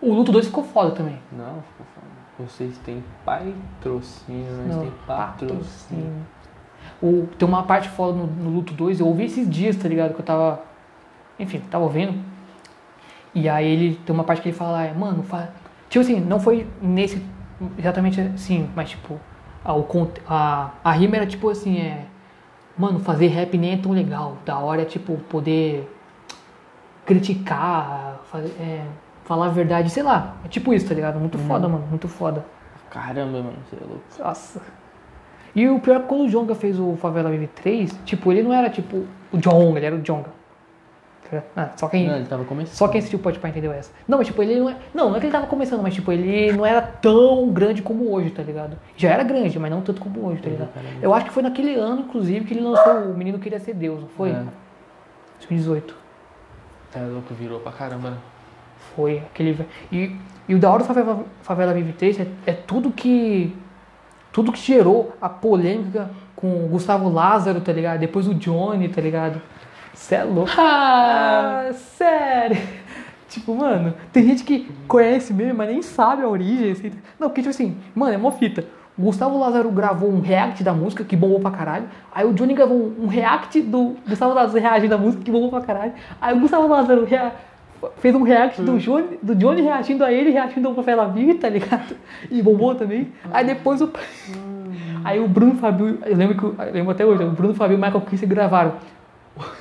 O Luto 2 ficou foda também.
Não, ficou foda. Vocês têm patrocínio, nós
Não,
têm patrocínio.
O, tem uma parte foda no, no Luto 2, eu ouvi esses dias, tá ligado? Que eu tava. Enfim, tava ouvindo. E aí ele tem uma parte que ele fala, é, mano, fa... tipo assim, não foi nesse. Exatamente assim, mas tipo. A, o, conte- a, a rima era tipo assim, é. Mano, fazer rap nem é tão legal. Da hora é tipo poder criticar, fazer, é, falar a verdade, sei lá. É tipo isso, tá ligado? Muito foda, mano. Muito foda.
Caramba, mano, você é louco.
Nossa. E o pior é que quando o Jonga fez o Favela Vive 3, tipo, ele não era tipo o Jonga, ele era o Jonga. Tá? Ah, só quem.
Não, ele tava começando.
Só quem assistiu pode entendeu essa. Não, mas tipo, ele não é. Não, não é que ele tava começando, mas tipo, ele não era tão grande como hoje, tá ligado? Já era grande, mas não tanto como hoje, tá ligado? Eu acho que foi naquele ano, inclusive, que ele lançou O Menino Queria Ser Deus, não foi?
É.
2018.
É louco, virou pra caramba. né?
Foi aquele. E, e o da hora do Favela, Favela Vive 3 é, é tudo que. Tudo que gerou a polêmica com o Gustavo Lázaro, tá ligado? Depois o Johnny, tá ligado? Cê é louco. Ah, sério. Tipo, mano, tem gente que conhece mesmo, mas nem sabe a origem. Assim. Não, porque, tipo assim, mano, é mó fita. O Gustavo Lázaro gravou um react da música que bombou pra caralho. Aí o Johnny gravou um, react do Gustavo Lázaro reagindo da música que bombou pra caralho. Aí o Gustavo Lázaro rea- fez um react do Johnny, do Johnny reagindo a ele, reagindo ao Favela Vive, tá ligado? E bombou também. Aí depois o. Aí o Bruno Fabio, eu lembro, que, o- eu lembro até hoje, o Bruno Fabio e o Michael Kiss gravaram.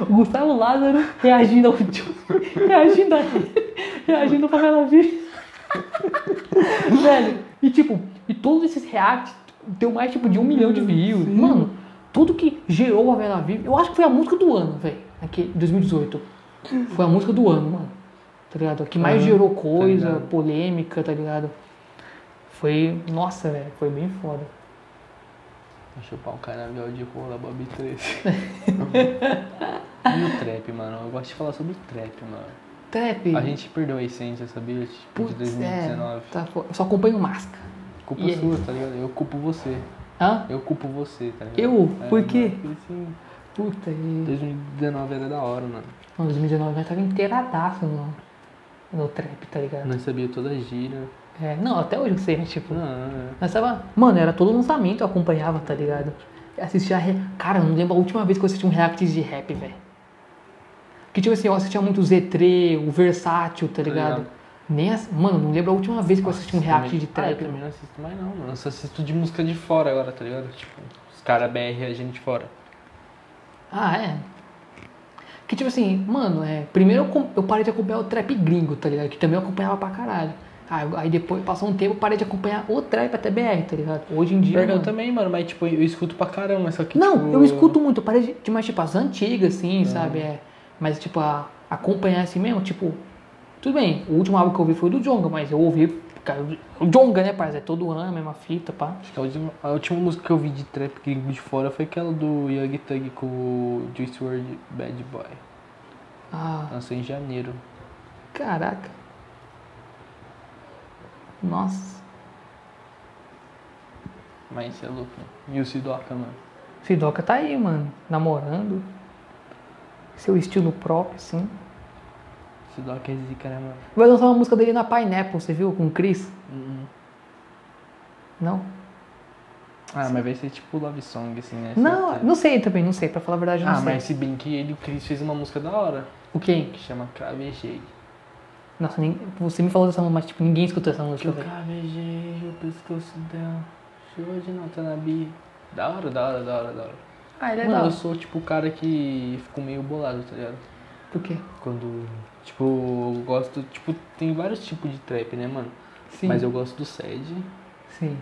O Gustavo Lázaro reagindo ao Johnny, reagindo a ele, reagindo ao Favela Vive. Velho, e tipo, e todos esses reacts deu mais tipo de um milhão de views. Mano, tudo que gerou a Vela Vive, eu acho que foi a música do ano, velho. Aqui, 2018. Foi a música do ano, mano. Tá ligado? A que mais
Aham,
gerou coisa,
ligado.
polêmica, tá ligado? Foi. Nossa, velho, foi bem foda.
Vou chupar um canavial de rola, Bob 3. e o trap, mano? Eu gosto de falar sobre o trap, mano.
Trap.
A gente perdeu a essência, sabia? Tipo,
Putz,
de 2019.
É, tá só acompanho máscara.
Culpa
E aí?
sua, tá ligado? Eu culpo você.
Hã?
Eu culpo você, tá ligado?
Eu? Por
mano,
quê?
porque, assim,
Puta, e.
2019 era da hora, mano.
Não, 2019 nós tava inteiradaço no, no trap, tá ligado?
Nós sabia toda a gíria.
É, não, até hoje eu sei, mas tipo.
Não, é.
Nós tava. Mano, era todo lançamento, eu acompanhava, tá ligado? Assistia. Re... Cara, eu não lembro a última vez que eu assisti um react de rap, velho. Que tipo assim, eu assistia muito o Z3, o Versátil, tá ligado?
ligado.
Nem ass... Mano, não lembro a última vez que eu assisti um react
Também-
de
Ah, eu
trap.
também não assisto mais não, mano. Eu só assisto de música de fora agora, tá ligado? Tipo, os caras BR a gente fora.
Ah, é. Que tipo assim, mano, é. Primeiro eu, eu parei de acompanhar o trap gringo, tá ligado? Que também eu acompanhava pra caralho. Eu- Aí depois, passou um tempo, eu parei de acompanhar o trap até BR, tá ligado? Hoje em dia.
eu
mano,
também, mano, mas tipo, eu escuto pra caramba, só que
Não,
tipo,
eu escuto muito, eu parei de, mais tipo as antigas, assim, sabe? É, mas tipo, a, acompanhar assim mesmo, tipo, tudo bem, o último álbum que eu ouvi foi do Jonga, mas eu ouvi, cara, o Jonga, né, parceiro? É todo ano, a mesma fita, pá.
Acho que a última, a última música que eu vi de trap gringo de fora foi aquela do Young Thug com o Juice WRLD Bad Boy.
Ah,
Lançou em janeiro.
caraca. Nossa.
Mas isso é louco, né? E o Sidoca, mano.
Sidoca tá aí, mano, namorando. Seu estilo próprio, assim.
Sidoca é zica, né, mano?
Vai lançar uma música dele na Pineapple, você viu? Com o Chris?
Uhum.
Não?
Ah, mas vai ser tipo love song, assim, né?
Não,
Certeza.
não sei também, não sei, pra falar a verdade, eu não
Ah,
sei.
mas se bem que ele o Chris fez uma música da hora,
O quem?
que chama Cravejei.
Nossa, nem, você me falou dessa música, mas tipo, ninguém escutou essa
Que
música,
eu cravejei o pescoço dela, chuva de nota na bi. Da hora, da hora, da hora, da hora.
Ah, ele é
Mano,
da
eu
hora.
sou tipo o cara que ficou meio bolado, tá ligado?
Por quê?
Quando, tipo, eu gosto, tipo, tem vários tipos de trap, né, mano?
Sim.
Mas eu gosto do Sed
Sim.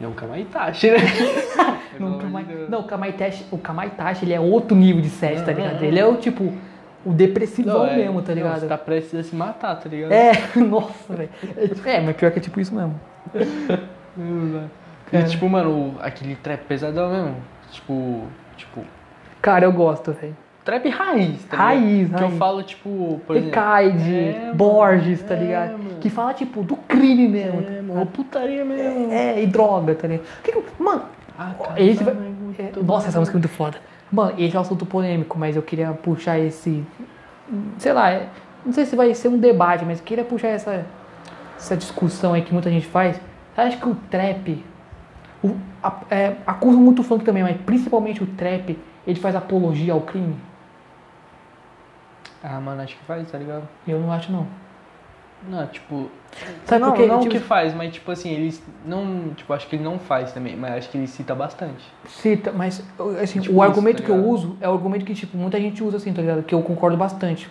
e um Kamaitachi, né?
Não, Kamai, não, o Kamaitachi, o Kamaitachi, ele é outro nível de set, tá
Não,
ligado?
não,
Ele é o tipo, o depressivão
Não, é-
mesmo, tá
não,
ligado?
Você tá prestes a se matar, tá ligado?
É, nossa, velho. É, mas pior que é tipo isso mesmo.
E tipo, mano, aquele trap pesadão mesmo. Tipo, tipo,
Cara, eu gosto, velho.
Trap raiz, tá
Raiz?
Que eu falo, tipo, por exemplo.
Ecaide,
É.
Borges, tá
É,
ligado?
mano.
Que fala, tipo, do crime mesmo.
É, mano, putaria mesmo.
É, e droga, tá ligado? Que que- mano,
Ah,
esse vai... é,
bom.
nossa, essa música é muito foda. Mano, esse é um assunto polêmico, mas eu queria puxar esse. Sei lá, é- não sei se vai ser um debate, mas eu queria puxar essa, essa discussão aí que muita gente faz. Você acha que o trap. O, a, é, acusa muito o funk também, mas principalmente o trap, ele faz apologia ao crime?
Ah, mano, acho que faz, tá ligado?
Eu não acho, não.
Não, tipo.
Sabe
não,
por quê?
não
Tipo,
que faz, mas tipo assim, eles não. Tipo, acho que ele não faz também, mas acho que ele cita bastante.
Cita, mas assim,
Tipo
o
isso,
argumento
tá
que eu uso é o argumento que tipo, muita gente usa assim, tá ligado? Que eu concordo bastante.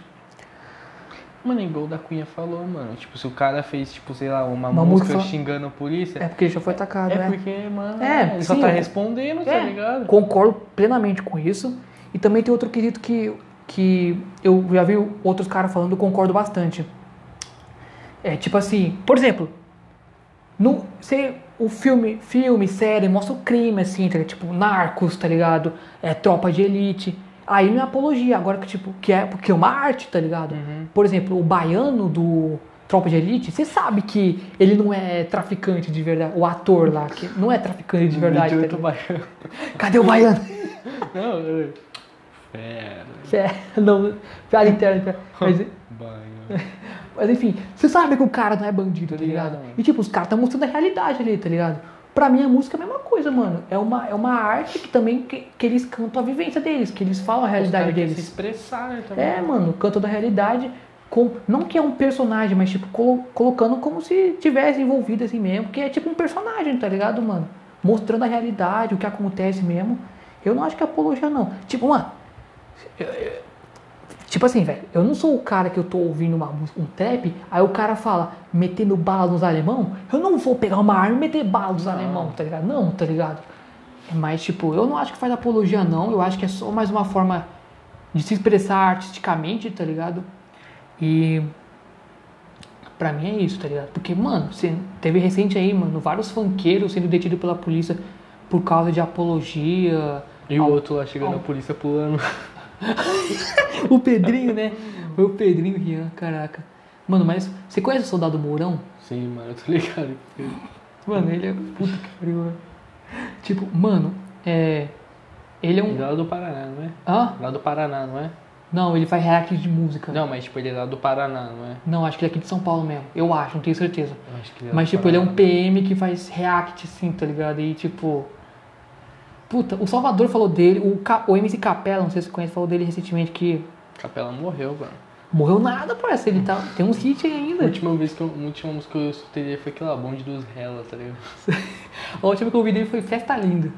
Mano, igual o da Cunha falou, mano. Tipo, se o cara fez, tipo, sei lá, uma,
Uma
música
música-
xingando a polícia,
É porque ele já foi atacado,
é,
né?
porque, mano,
É,
ele só
sim,
tá
eu-
respondendo, tá
É,
ligado?
Concordo plenamente com isso. E também tem outro quesito que, que eu já vi outros caras falando, eu concordo bastante. É tipo assim, por exemplo, no, se o filme, filme, série mostra o crime, assim, tá tipo, narcos, tá ligado? É, tropa de elite. Aí não é apologia, agora que tipo, que é porque é uma arte, tá ligado?
Uhum.
Por exemplo, o baiano do Tropa de Elite, você sabe que ele não é traficante de verdade, o ator lá, que não é traficante de verdade. tá. Cadê o baiano?
Não, Fera.
É, não, piada interna. Mas, mas enfim, você sabe que o cara não é bandido, tá ligado? E tipo, os caras estão mostrando a realidade ali, tá ligado? Pra mim a música é a mesma coisa, mano. É uma, é uma arte que também que, que eles cantam a vivência deles, que eles falam a realidade deles.
se expressar, né, também.
É, mano, canto da realidade. Com, não que é um personagem, mas tipo, colo- colocando como se tivesse envolvido assim mesmo. Que é tipo um personagem, tá ligado, mano? Mostrando a realidade, o que acontece mesmo. Eu não acho que é apologia, não. Tipo, mano. Tipo assim, velho, eu não sou o cara que eu tô ouvindo uma um trap, aí o cara fala, metendo bala nos alemão, eu não vou pegar uma arma e meter bala nos alemão, tá ligado? Não, tá ligado? Mas, tipo, eu não acho que faz apologia, não. Eu acho que é só mais uma forma de se expressar artisticamente, tá ligado? E pra mim é isso, tá ligado? Porque, mano, teve recente aí, mano, vários funkeiros sendo detidos pela polícia por causa de apologia.
E o
ao-
outro lá chegando,
ao-
a polícia pulando.
O Pedrinho, né? Foi o Pedrinho Rian, caraca. Mano, mas você conhece o Soldado Mourão?
Sim, mano, eu tô ligado.
Mano, ele é. Puta que pariu, mano. Tipo, mano, é. Ele é
Ele é
um.
lá do Paraná, não é?
Hã?
Lá do Paraná, não é?
Não, ele faz react de música.
Não, mas tipo, ele é lá do Paraná, não é?
Não, acho que ele é aqui de São Paulo mesmo. Eu acho, não tenho certeza.
Eu acho que ele é
Mas, tipo, ele é um
Paraná.
PM que faz react, assim, tá ligado? E, tipo... Puta, o Salvador falou dele, o, Ca- o MC Capela, não sei se você conhece, falou dele recentemente que...
Capela morreu, mano.
Morreu nada, parece, ele tá... Tem uns hits aí
A
ainda.
última vez que eu, a última música que eu escutei dele foi aquela bonde dos Hella, tá ligado?
A última que eu ouvi dele foi Festa Linda.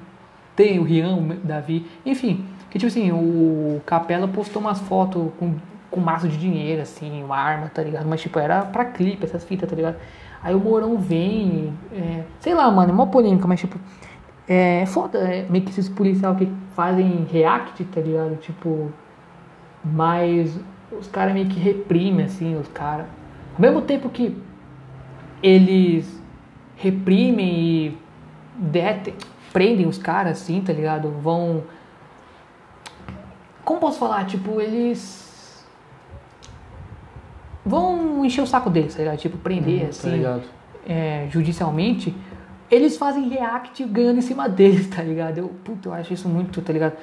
Tem o Rian, o Davi, enfim. Que, tipo assim, o Capela postou umas fotos com, com maço de dinheiro, assim, uma arma, tá ligado? Mas, tipo, era pra clipe, essas fitas, tá ligado? Aí o Mourão vem, é, sei lá, mano, é uma polêmica, mas, tipo, é foda, é, meio que esses policiais que fazem react, tá ligado? Tipo, mas os caras meio que reprimem, assim, os caras. Ao mesmo tempo que eles reprimem e detem, prendem os caras, assim, tá ligado? Vão. Como posso falar? Tipo, eles. Vão encher o saco deles, tá ligado? Tipo, prender,
Tá
assim,
ligado?
é, judicialmente. Eles fazem react ganhando em cima deles, tá ligado? Eu, puta, eu acho isso muito, tá ligado?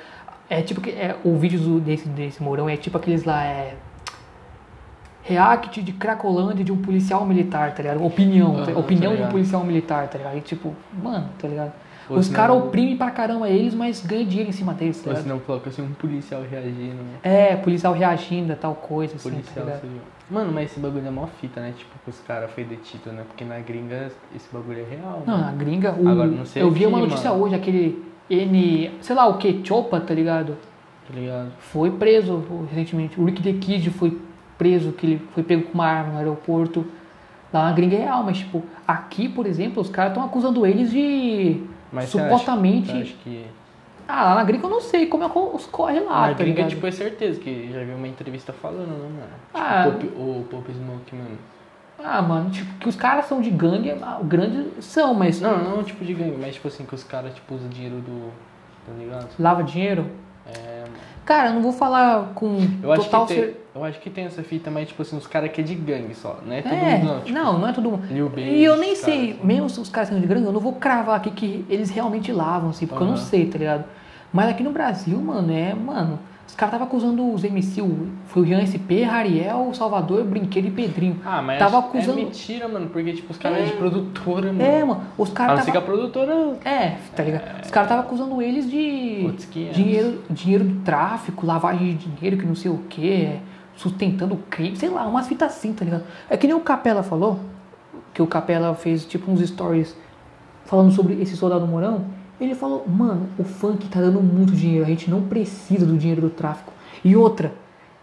É tipo que é, o vídeo do- desse, desse Mourão é tipo aqueles lá, é. React de Cracolândia de um policial militar, tá ligado? Opinião, tá-
Aham, tá
opinião de um policial militar, tá ligado? E tipo, mano, tá ligado?
Ou
Os
senão-
caras oprimem pra caramba eles, mas ganham dinheiro em cima deles, tá
Ou
ligado?
se não coloca assim um policial reagindo?
É, policial reagindo a tal coisa, assim, tá
Policial seria. Mano, mas esse bagulho é mó fita, né? Tipo, que os caras foi detido, né? Porque na gringa esse bagulho é real.
Não,
né?
na gringa, o,
Agora, não sei
eu vi
aqui,
uma notícia
mano.
hoje, aquele N, sei lá o que, Chopa, tá ligado?
Tá ligado?
Foi preso recentemente. O Rick the Kid foi preso, que ele foi pego com uma arma no aeroporto. Lá na gringa é real, mas tipo, aqui, por exemplo, os caras estão acusando eles de
Mas
supostamente.
Acha, que.
Ah, lá na gringa eu não sei como é que os corre lá,
na
tá
gringa, tipo, é certeza, que já vi uma entrevista falando, né, mano? Tipo,
Ah.
o Pop, o Pop Smoke, mano.
Ah, mano, tipo, que os caras são de gangue, ah, grandes são, mas
Não, não tipo de gangue, mas tipo assim, que os caras, tipo, usam dinheiro do. Tá ligado?
lava dinheiro.
É, mano.
Cara, eu não vou falar com
Eu acho,
total
que tem,
cer-
eu acho que tem essa fita, mas tipo assim, os caras que é de gangue só, não é todo
É,
mundo não. Tipo,
não, não é todo mundo. E eu nem sei,
assim.
mesmo se os caras sendo de grande, eu não vou cravar aqui que eles realmente lavam, assim, porque eu não sei, tá ligado? Mas aqui no Brasil, mano, é, mano, os caras estavam acusando os MC, foi o Rian SP, Rariel, Salvador, Brinquedo e Pedrinho.
Ah, mas
Tava
acho-
acusando-
é mentira, mano, porque tipo, os caras é,
É.
de produtora, mano.
É, mano, os caras
ser que a produtora.
É, tá ligado? Os caras estavam acusando eles de
Outros 500.
dinheiro, dinheiro do tráfico, lavagem de dinheiro, que não sei o que, sustentando o crime, sei lá, umas fitas assim, tá ligado? É que nem o Capela falou, que o Capela fez tipo uns stories falando sobre esse soldado Mourão. Ele falou, mano, o funk tá dando muito dinheiro, a gente não precisa do dinheiro do tráfico. E outra,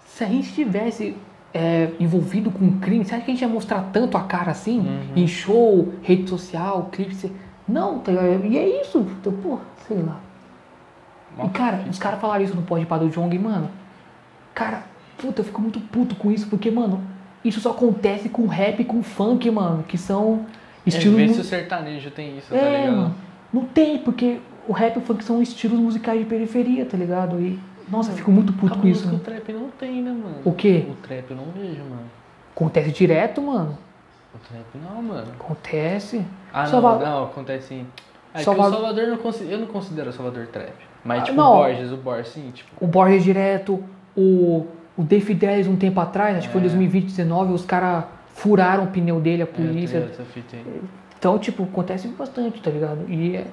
se a gente tivesse é, envolvido com crime, acha que a gente ia mostrar tanto a cara assim?
Uhum.
Em show, rede social, clipe? Não, tá ligado? E é isso. Então, pô, sei lá. E cara, os caras falaram isso no Pode do Jong, mano. Cara, puta, eu fico muito puto com isso, porque, mano, isso só acontece com rap e com funk, mano, que são estilos.
É, vê se o sertanejo tem isso, tá
É,
ligado?
mano. Não tem, porque o rap e o funk são estilos musicais de periferia, tá ligado? E, nossa, eu fico muito puto
a
com isso.
o trap não tem, né, mano?
O quê?
O trap eu não vejo, mano.
Acontece direto, mano.
O trap não, mano.
Acontece.
Ah, não, não, acontece sim. É
Salva-
que o Salvador não consi- eu não considero o Salvador trap. Mas
Ah,
tipo
não.
o Borges, o Borges sim, tipo.
O Borges direto, o, o The Fidelis um tempo atrás, acho que foi em
É.
2020, 2019, os caras furaram o pneu dele, a
É,
polícia.
tem essa fita aí.
Então, tipo, acontece bastante, tá ligado? E é.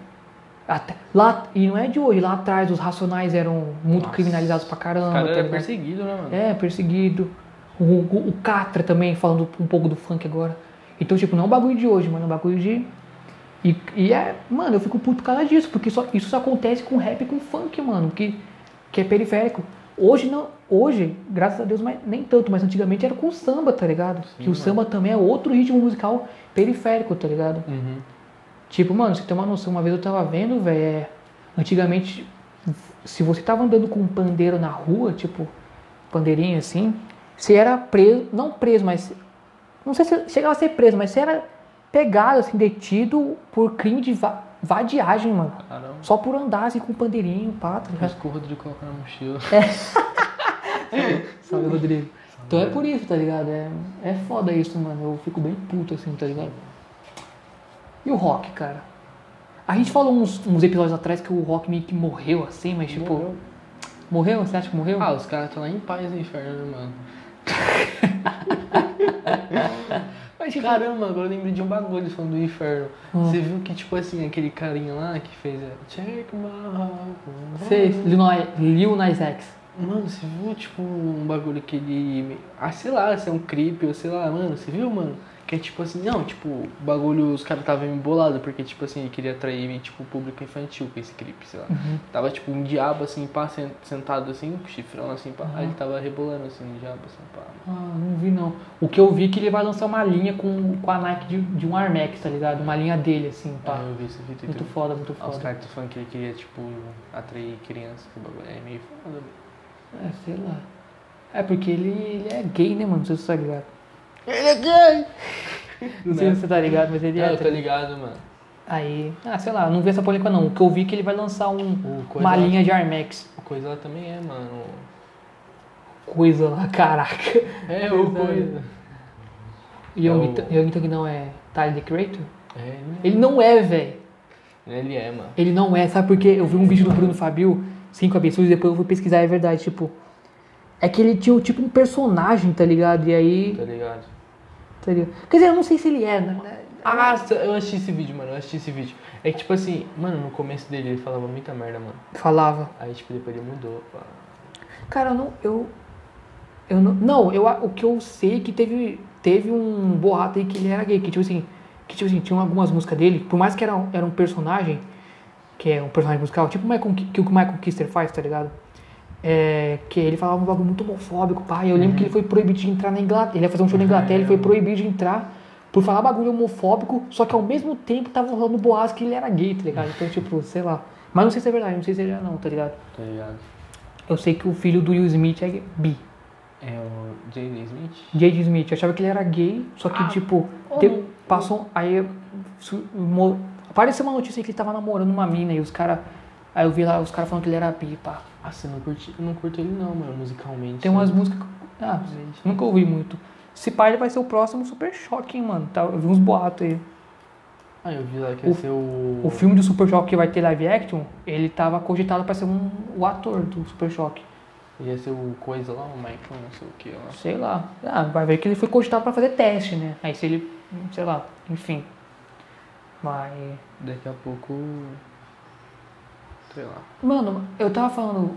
Até, lá, e não é de hoje, lá atrás os racionais eram muito
Nossa.
criminalizados pra caramba.
O cara
tá
perseguido, né, mano?
É, perseguido. O, o, o Catra também, falando um pouco do funk agora. Então, tipo, não é um bagulho de hoje, mano, é um bagulho de. E, e é, mano, eu fico puto por causa disso, porque só, isso só acontece com rap e com funk, mano, que, que é periférico. Hoje não, hoje, graças a Deus, mas, nem tanto, mas antigamente era com samba, tá ligado? que o
mano.
samba também é outro ritmo musical periférico, tá ligado?
Uhum.
Tipo, mano, você tem uma noção, uma vez eu tava vendo, velho, é, antigamente, se você tava andando com um pandeiro na rua, tipo, pandeirinho assim, você era preso, não preso, mas, não sei se chegava a ser preso, mas você era pegado, assim, detido por crime de va- vadiagem, mano.
Caramba.
Só por andar, assim, com um pandeirinho, pá, tá ligado?
Mas que o Rodrigo coloca na mochila.
Salve, Rodrigo. Então é por isso, tá ligado? É, é foda isso, mano. Eu fico bem puto, assim, tá ligado? E o rock, cara? A gente falou uns, uns episódios atrás que o rock meio que morreu, assim, mas tipo.
Morreu.
Morreu? Você acha que morreu?
Ah, os caras estão lá em paz no inferno, né, mano?
mas, tipo,
Caramba, agora eu lembrei de um bagulho falando do inferno.
Hum.
Você viu que, tipo assim, aquele carinha lá que fez é, Check my heart.
Lil Nas X.
Mano, você viu, tipo, um bagulho que ele. Ah, sei lá, se é um creep ou sei lá, mano, você viu, mano? Que é tipo assim, não, tipo, o bagulho, os caras estavam embolados, porque, tipo assim, ele queria atrair, tipo, o público infantil com esse clipe, sei lá.
Uhum.
Tava, tipo, um diabo, assim, pá, sen- sentado, assim, com chifrão, assim, pá. Aí ele tava rebolando, assim, um diabo, assim, pá.
Ah, não vi não. O que eu vi é que ele vai lançar uma linha com, com a Nike de, de um Air Max, tá ligado? Uma linha dele, assim, pá.
Ah, eu vi esse vídeo
Muito foda, muito
Ah, os
foda.
caras do funk ele queria, tipo, atrair crianças, que o bagulho é meio foda.
É, sei lá. É porque ele, ele é gay, né, mano? Não sei se você tá ligado.
Ele é gay!
Não sei se você tá ligado, mas ele
É,
é.
eu tô ligado, mano.
Aí, ah, sei lá, não vi essa polêmica não. O que eu vi é que ele vai lançar um, uma
lá-
linha de Air Max.
O coisa lá também é, mano.
Coisa lá, caraca.
É, o coisa.
E
É
o Thug não é Tyler, the Creator?
É,
Ele não é, velho.
ele é, mano.
Ele não é, sabe por quê? Eu vi um vídeo do Bruno Fabio, Cinco Absurdos, e depois eu fui pesquisar, é verdade, tipo... É que ele tinha tipo um personagem, tá ligado? E aí...
Tá ligado?
Tá ligado? Quer dizer, eu não sei se ele é, né?
Ah, eu assisti esse vídeo, mano. Eu assisti esse vídeo. É que, tipo assim, mano, no começo dele ele falava muita merda, mano.
Falava.
Aí, tipo, depois ele mudou, pá.
Cara, eu não. Eu, eu não. Não, eu, o que eu sei é que teve, teve um boato aí que ele era gay. Que tipo assim. Que tipo assim, tinham algumas músicas dele, por mais que era, era um personagem, que é um personagem musical, tipo o Michael, que o Michael Kister faz, tá ligado? É, que ele falava um bagulho muito homofóbico, pai. Eu lembro que ele foi proibido de entrar na Inglaterra. Ele ia fazer um show na Inglaterra, ele foi proibido de entrar por falar bagulho homofóbico, só que ao mesmo tempo tava rolando boatos que ele era gay, tá ligado? Então, tipo, sei lá. Mas não sei se é verdade, não sei se ele é não, tá ligado?
Tá ligado?
Eu sei que o filho do Will Smith é bi.
É o J.D. Smith?
J.D. Smith, eu achava que ele era gay, só que,
Ah,
tipo,
oh,
te-
não.
passou. Aí apareceu uma notícia que ele tava namorando uma mina e os caras. Aí eu vi lá os caras falando que ele era bi, pá.
Ah, você não curte, eu não curto ele não, mano, musicalmente.
Tem umas
né?
músicas. Ah, nunca ouvi muito. Esse pai ele vai ser o próximo Super Choque, hein, mano. Tá, eu vi uns boatos aí.
Ah, eu vi lá que ia ser o...
O filme do Super Choque que vai ter live action, ele tava cogitado pra ser um, o ator do Super Choque.
Ia ser o coisa lá, o Michael, não sei o que lá.
Sei lá. Ah, vai ver que ele foi cogitado pra fazer teste, né? Aí se ele. Sei lá, enfim. Mas.
Daqui a pouco... Sei lá.
Mano, eu tava falando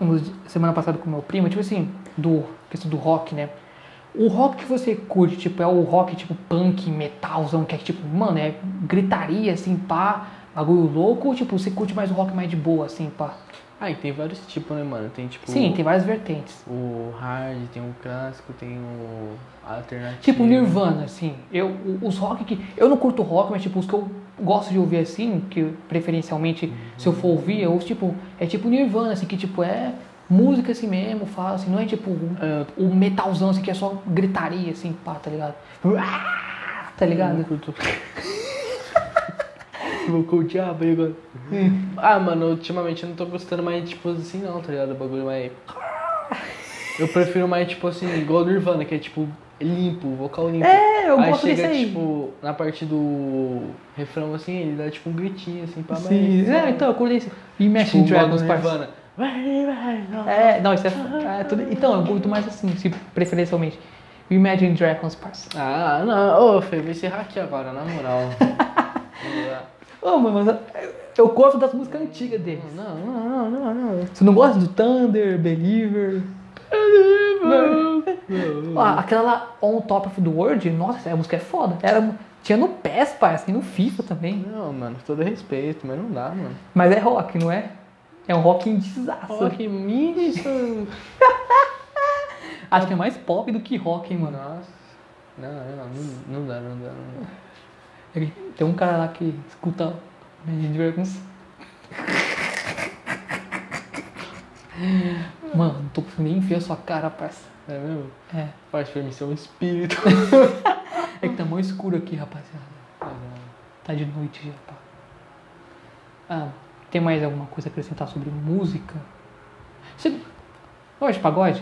um, um- semana passada com meu primo, tipo assim, do questão do rock, né? O rock que você curte, tipo, é o rock tipo punk, metalzão, que é tipo, mano, é gritaria assim, pá, bagulho louco ou tipo, você curte mais o rock mais de boa, assim, pá?
Ah, e tem vários tipos, né, mano? Tem tipo.
Sim, tem várias vertentes.
O hard, tem o clássico, tem o alternativo.
Tipo Nirvana, assim. Eu, os rock que. Eu não curto rock, mas tipo, os que eu gosto de ouvir assim, que preferencialmente, se eu for ouvir, eu ouço tipo. É tipo Nirvana, assim, que tipo é música assim mesmo, fala assim, não é tipo o,
É,
o metalzão assim, que é só gritaria, assim, pá, tá ligado? Ah, Tá
eu não
ligado?
curto. Vou com o diabo aí agora. Ah, mano, ultimamente eu não tô gostando mais, tipo assim, não, tá ligado? O bagulho mais. Eu prefiro mais, tipo assim, igual o Nirvana, que é tipo limpo, vocal limpo.
É, eu
aí
gosto
chega,
aí.
tipo, na parte do refrão, assim, ele dá tipo um gritinho, assim, pra
Sim,
mais.
é, então, eu curto esse. Imagine
tipo, o bagulho
Dragons,
do
parça.
Nirvana. Vai, vai.
É, não, isso é, é tudo. Então, eu curto mais assim, se preferencialmente. Imagine Dragons, parça.
Ah, não, ô, Fê, vou encerrar aqui agora, na moral. Vamos lá.
Mano, mas eu, gosto das músicas antigas deles.
não, não, não, não, não.
Você não gosta do Thunder, Believer? Ah, aquela lá, On Top of the World, nossa, essa música é foda. Era, tinha no PES, parece, e no FIFA também.
Não, mano, todo respeito, mas não dá, mano.
Mas é rock, não é? É um rock indizaço.
Rock Midson.
Acho que é mais pop do que rock, hein, mano.
Nossa. Não, não, não, não dá, não dá, não dá.
Tem um cara lá que escuta Imagine Dragons. Mano, não tô conseguindo nem ver a sua cara, parça.
É mesmo?
É.
Faz pra mim ser um espírito.
É que tá mó escuro aqui, rapaziada. Tá de noite já, pá. Ah, tem mais alguma coisa a acrescentar sobre música? Você gosta de pagode?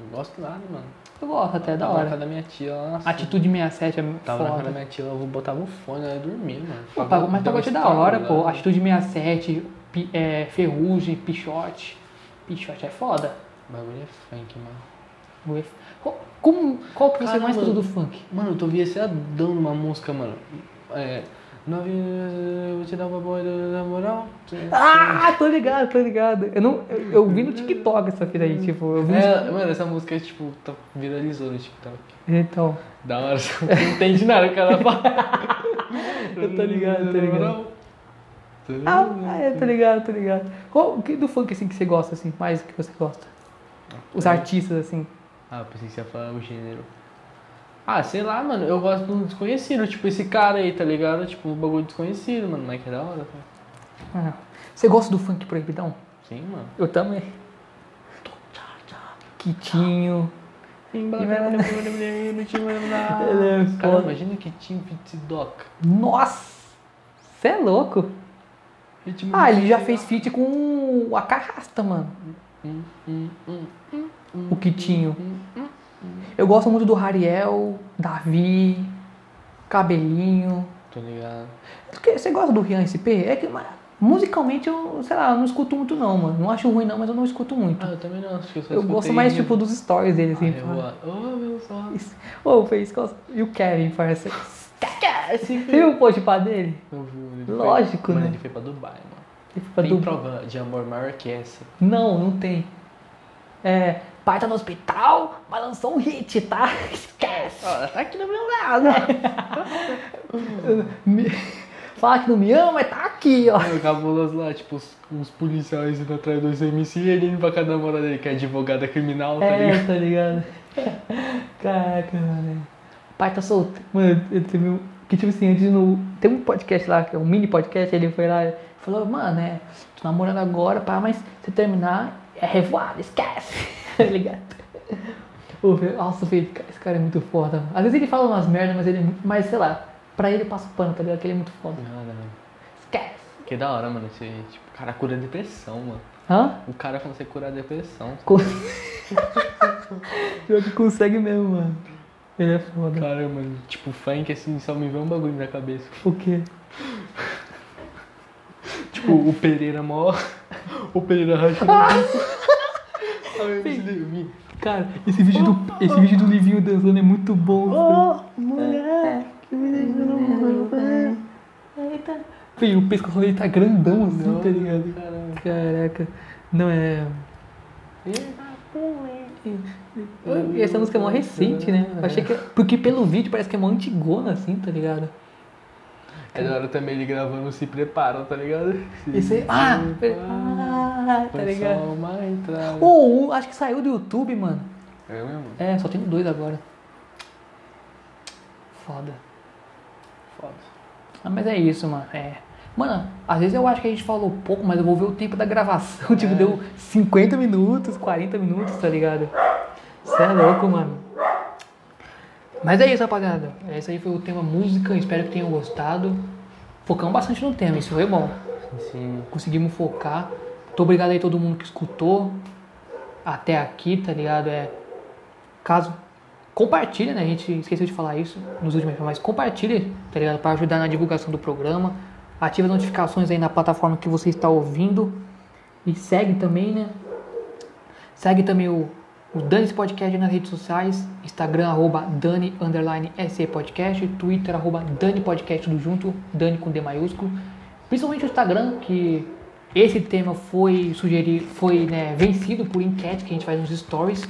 Não gosto nada, mano.
Eu gosto até, é da
na
hora.
da minha tia. Nossa,
Atitude 67 é
Tava na casa da
foda.
minha tia, eu botava o fone, ela ia dormir, mano.
Pô, pago- mas pagode é da hora,
né?
pô. Atitude 67, pi- é, Ferrugem, Pichote. Pichote é foda.
O bagulho é funk, mano.
Como, qual que você mais escuta do funk?
Mano, eu tô viciadão numa música, mano. É. Nove. Eu vou te dar uma boa na moral.
Ah, tô ligado, tô ligado. Eu, não, eu, eu vi no TikTok essa fita aí, tipo, eu vi.
É, mano, essa música, tipo, tá, viralizou no TikTok.
Então,
Da hora, você não entende nada que ela fala.
Eu tô ligado, tô ligado. ah, é, tô ligado, tô ligado. Qual que do funk assim que você gosta, assim, mais que você gosta? Os artistas, assim.
Ah, pensei que você ia falar o gênero. Ah, sei lá, mano, eu gosto do desconhecido, tipo esse cara aí, tá ligado? Tipo, um bagulho desconhecido, mano, mas que é da hora, tá?
Ah, Você gosta do funk proibidão?
Sim, mano.
Eu também. Quitinho. É
Cara, imagina que tinha Fitzidoc.
Nossa! Você é louco? Ah, ele já fez feat com o Acarrasta, mano.
Hum, hum, hum, hum, hum,
O Quitinho.
Hum, hum.
Eu gosto muito do Rariel, Davi, Cabelinho.
Tô ligado.
Porque Você gosta do Rian SP? É que musicalmente eu, sei lá, eu não escuto muito não, mano. Não acho ruim não, mas eu não escuto muito.
Ah, eu também não, acho que eu
eu gosto mais tipo dos stories dele, assim.
Ah, eu
fala.
vou- Ô, meu.
Isso. Ô, fez. E o Kevin, parece. Você viu o post pá dele?
Eu vi,
Lógico,
foi,
né?
Mano, ele foi pra Dubai, mano.
Ele foi pra
Tem
Dubai.
prova de amor maior que essa.
Não, não tem. É, pai tá no hospital, mas lançou um hit, tá? Esquece.
Ó, tá aqui do meu lado.
Me- Fala que não me ama, mas tá aqui, ó.
O cabuloso lá, tipo, os, uns policiais indo atrás dos MC e ele indo pra casa da namorada dele, que é advogada criminal, tá ligado?
É, tá ligado? Caraca, mano. Pai tá solto. Mano, eu teve um. Que tipo assim, antes no. Tem um podcast lá, que é um mini podcast, ele foi lá e falou, mano, é. Tô namorando agora, pá, mas se terminar, é revoada, esquece. Ligado? Ô, velho, Nossa, velho, esse cara é muito foda. mano. Às vezes ele fala umas merdas, mas ele é muito. Mas sei lá, pra ele passa o pano, tá ligado? Que ele é muito foda.
Nada, mano.
Esquece.
Que da hora, mano. Esse, tipo, o cara cura a depressão, mano.
Hã?
O cara consegue curar a depressão.
Con- Pior que consegue mesmo, mano. Ele é foda.
Cara, mano, tipo, funk assim, só me vê um bagulho na cabeça.
O quê?
Tipo, o Pereira mó. O Pereira rachando o bico. Aí eu me-
Cara, esse vídeo do, esse vídeo do Livinho dançando é muito bom.
Oh, mulher, que me deixa no
Eita. Filho, o pescoço dele tá grandão assim,
Não,
tá ligado?
caramba.
Caraca. Não é. E essa música é mó recente, né? Eu achei que. Porque pelo vídeo parece que é mó antigona assim, tá ligado?
É da hora também ele gravando Se Prepara, tá ligado? Se
Esse, ah,
prepara,
ah, tá
foi
ligado?
só uma entrada.
Ou um, acho que saiu do YouTube, mano.
É mesmo?
É, só tem dois agora. Foda.
Foda.
Ah, mas é isso, mano. É. Mano, às vezes eu acho que a gente falou pouco, mas eu vou ver o tempo da gravação. Tipo,
É.
deu 50 minutos, 40 minutos, tá ligado? Você é louco, mano. Mas é isso, rapaziada. Esse aí foi o tema música. Espero que tenham gostado. Focamos bastante no tema, isso foi bom.
Sim.
Conseguimos focar. Muito obrigado aí todo mundo que escutou até aqui, tá ligado? É. Caso. Compartilha, né? A gente esqueceu de falar isso nos últimos mas compartilha, tá ligado? Para ajudar na divulgação do programa. Ativa as notificações aí na plataforma que você está ouvindo. E segue também, né? Segue também o, o Dani Podcast nas redes sociais. Instagram, arroba Dani, underline SE Podcast. Twitter, arroba Dani Podcast tudo junto. Dani com D maiúsculo. Principalmente o Instagram, que esse tema foi sugerido, foi né, vencido por enquete que a gente faz nos stories.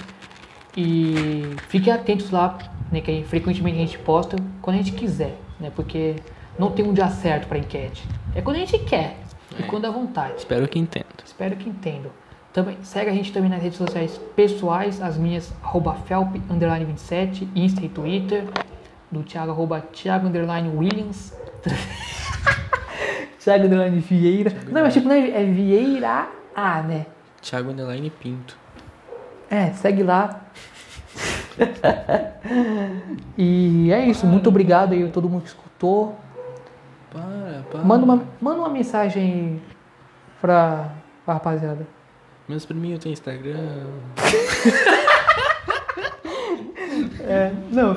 E fiquem atentos lá, né, que frequentemente a gente posta quando a gente quiser, né? Porque não tem um dia certo para enquete. É quando a gente quer e
É.
quando dá vontade.
Espero que entenda.
Espero que entendam. Também, segue a gente também nas redes sociais pessoais, as minhas, arroba felp, underline 27, Insta e Twitter. Do Thiago, arroba Thiago, Williams. Thiago, underline Vieira. Não, mas tipo, não é, é Vieira A, né?
Thiago Underline Pinto.
É, segue lá. e é isso, muito obrigado aí a todo mundo que escutou.
Para, para.
Manda uma, manda uma mensagem pra, pra rapaziada.
Meus priminhos têm Instagram.
É, não,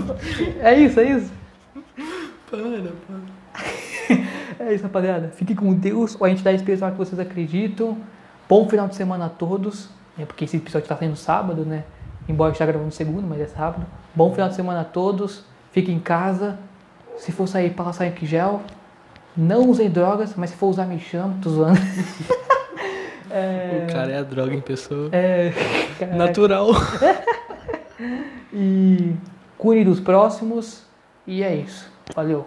é isso, é isso.
Para, para.
É isso, rapaziada. Fique com Deus, ou a entidade espiritual que vocês acreditam. Bom final de semana a todos. É porque esse episódio está saindo sábado, né? Embora eu esteja gravando segundo, mas é sábado. Bom final de semana a todos. Fique em casa. Se for sair, passa em gel. Não usem drogas, mas se for usar, me chama. Tô zoando.
O cara é a droga em pessoa.
É, caraca.
Natural.
E cuide dos próximos. E é isso. Valeu.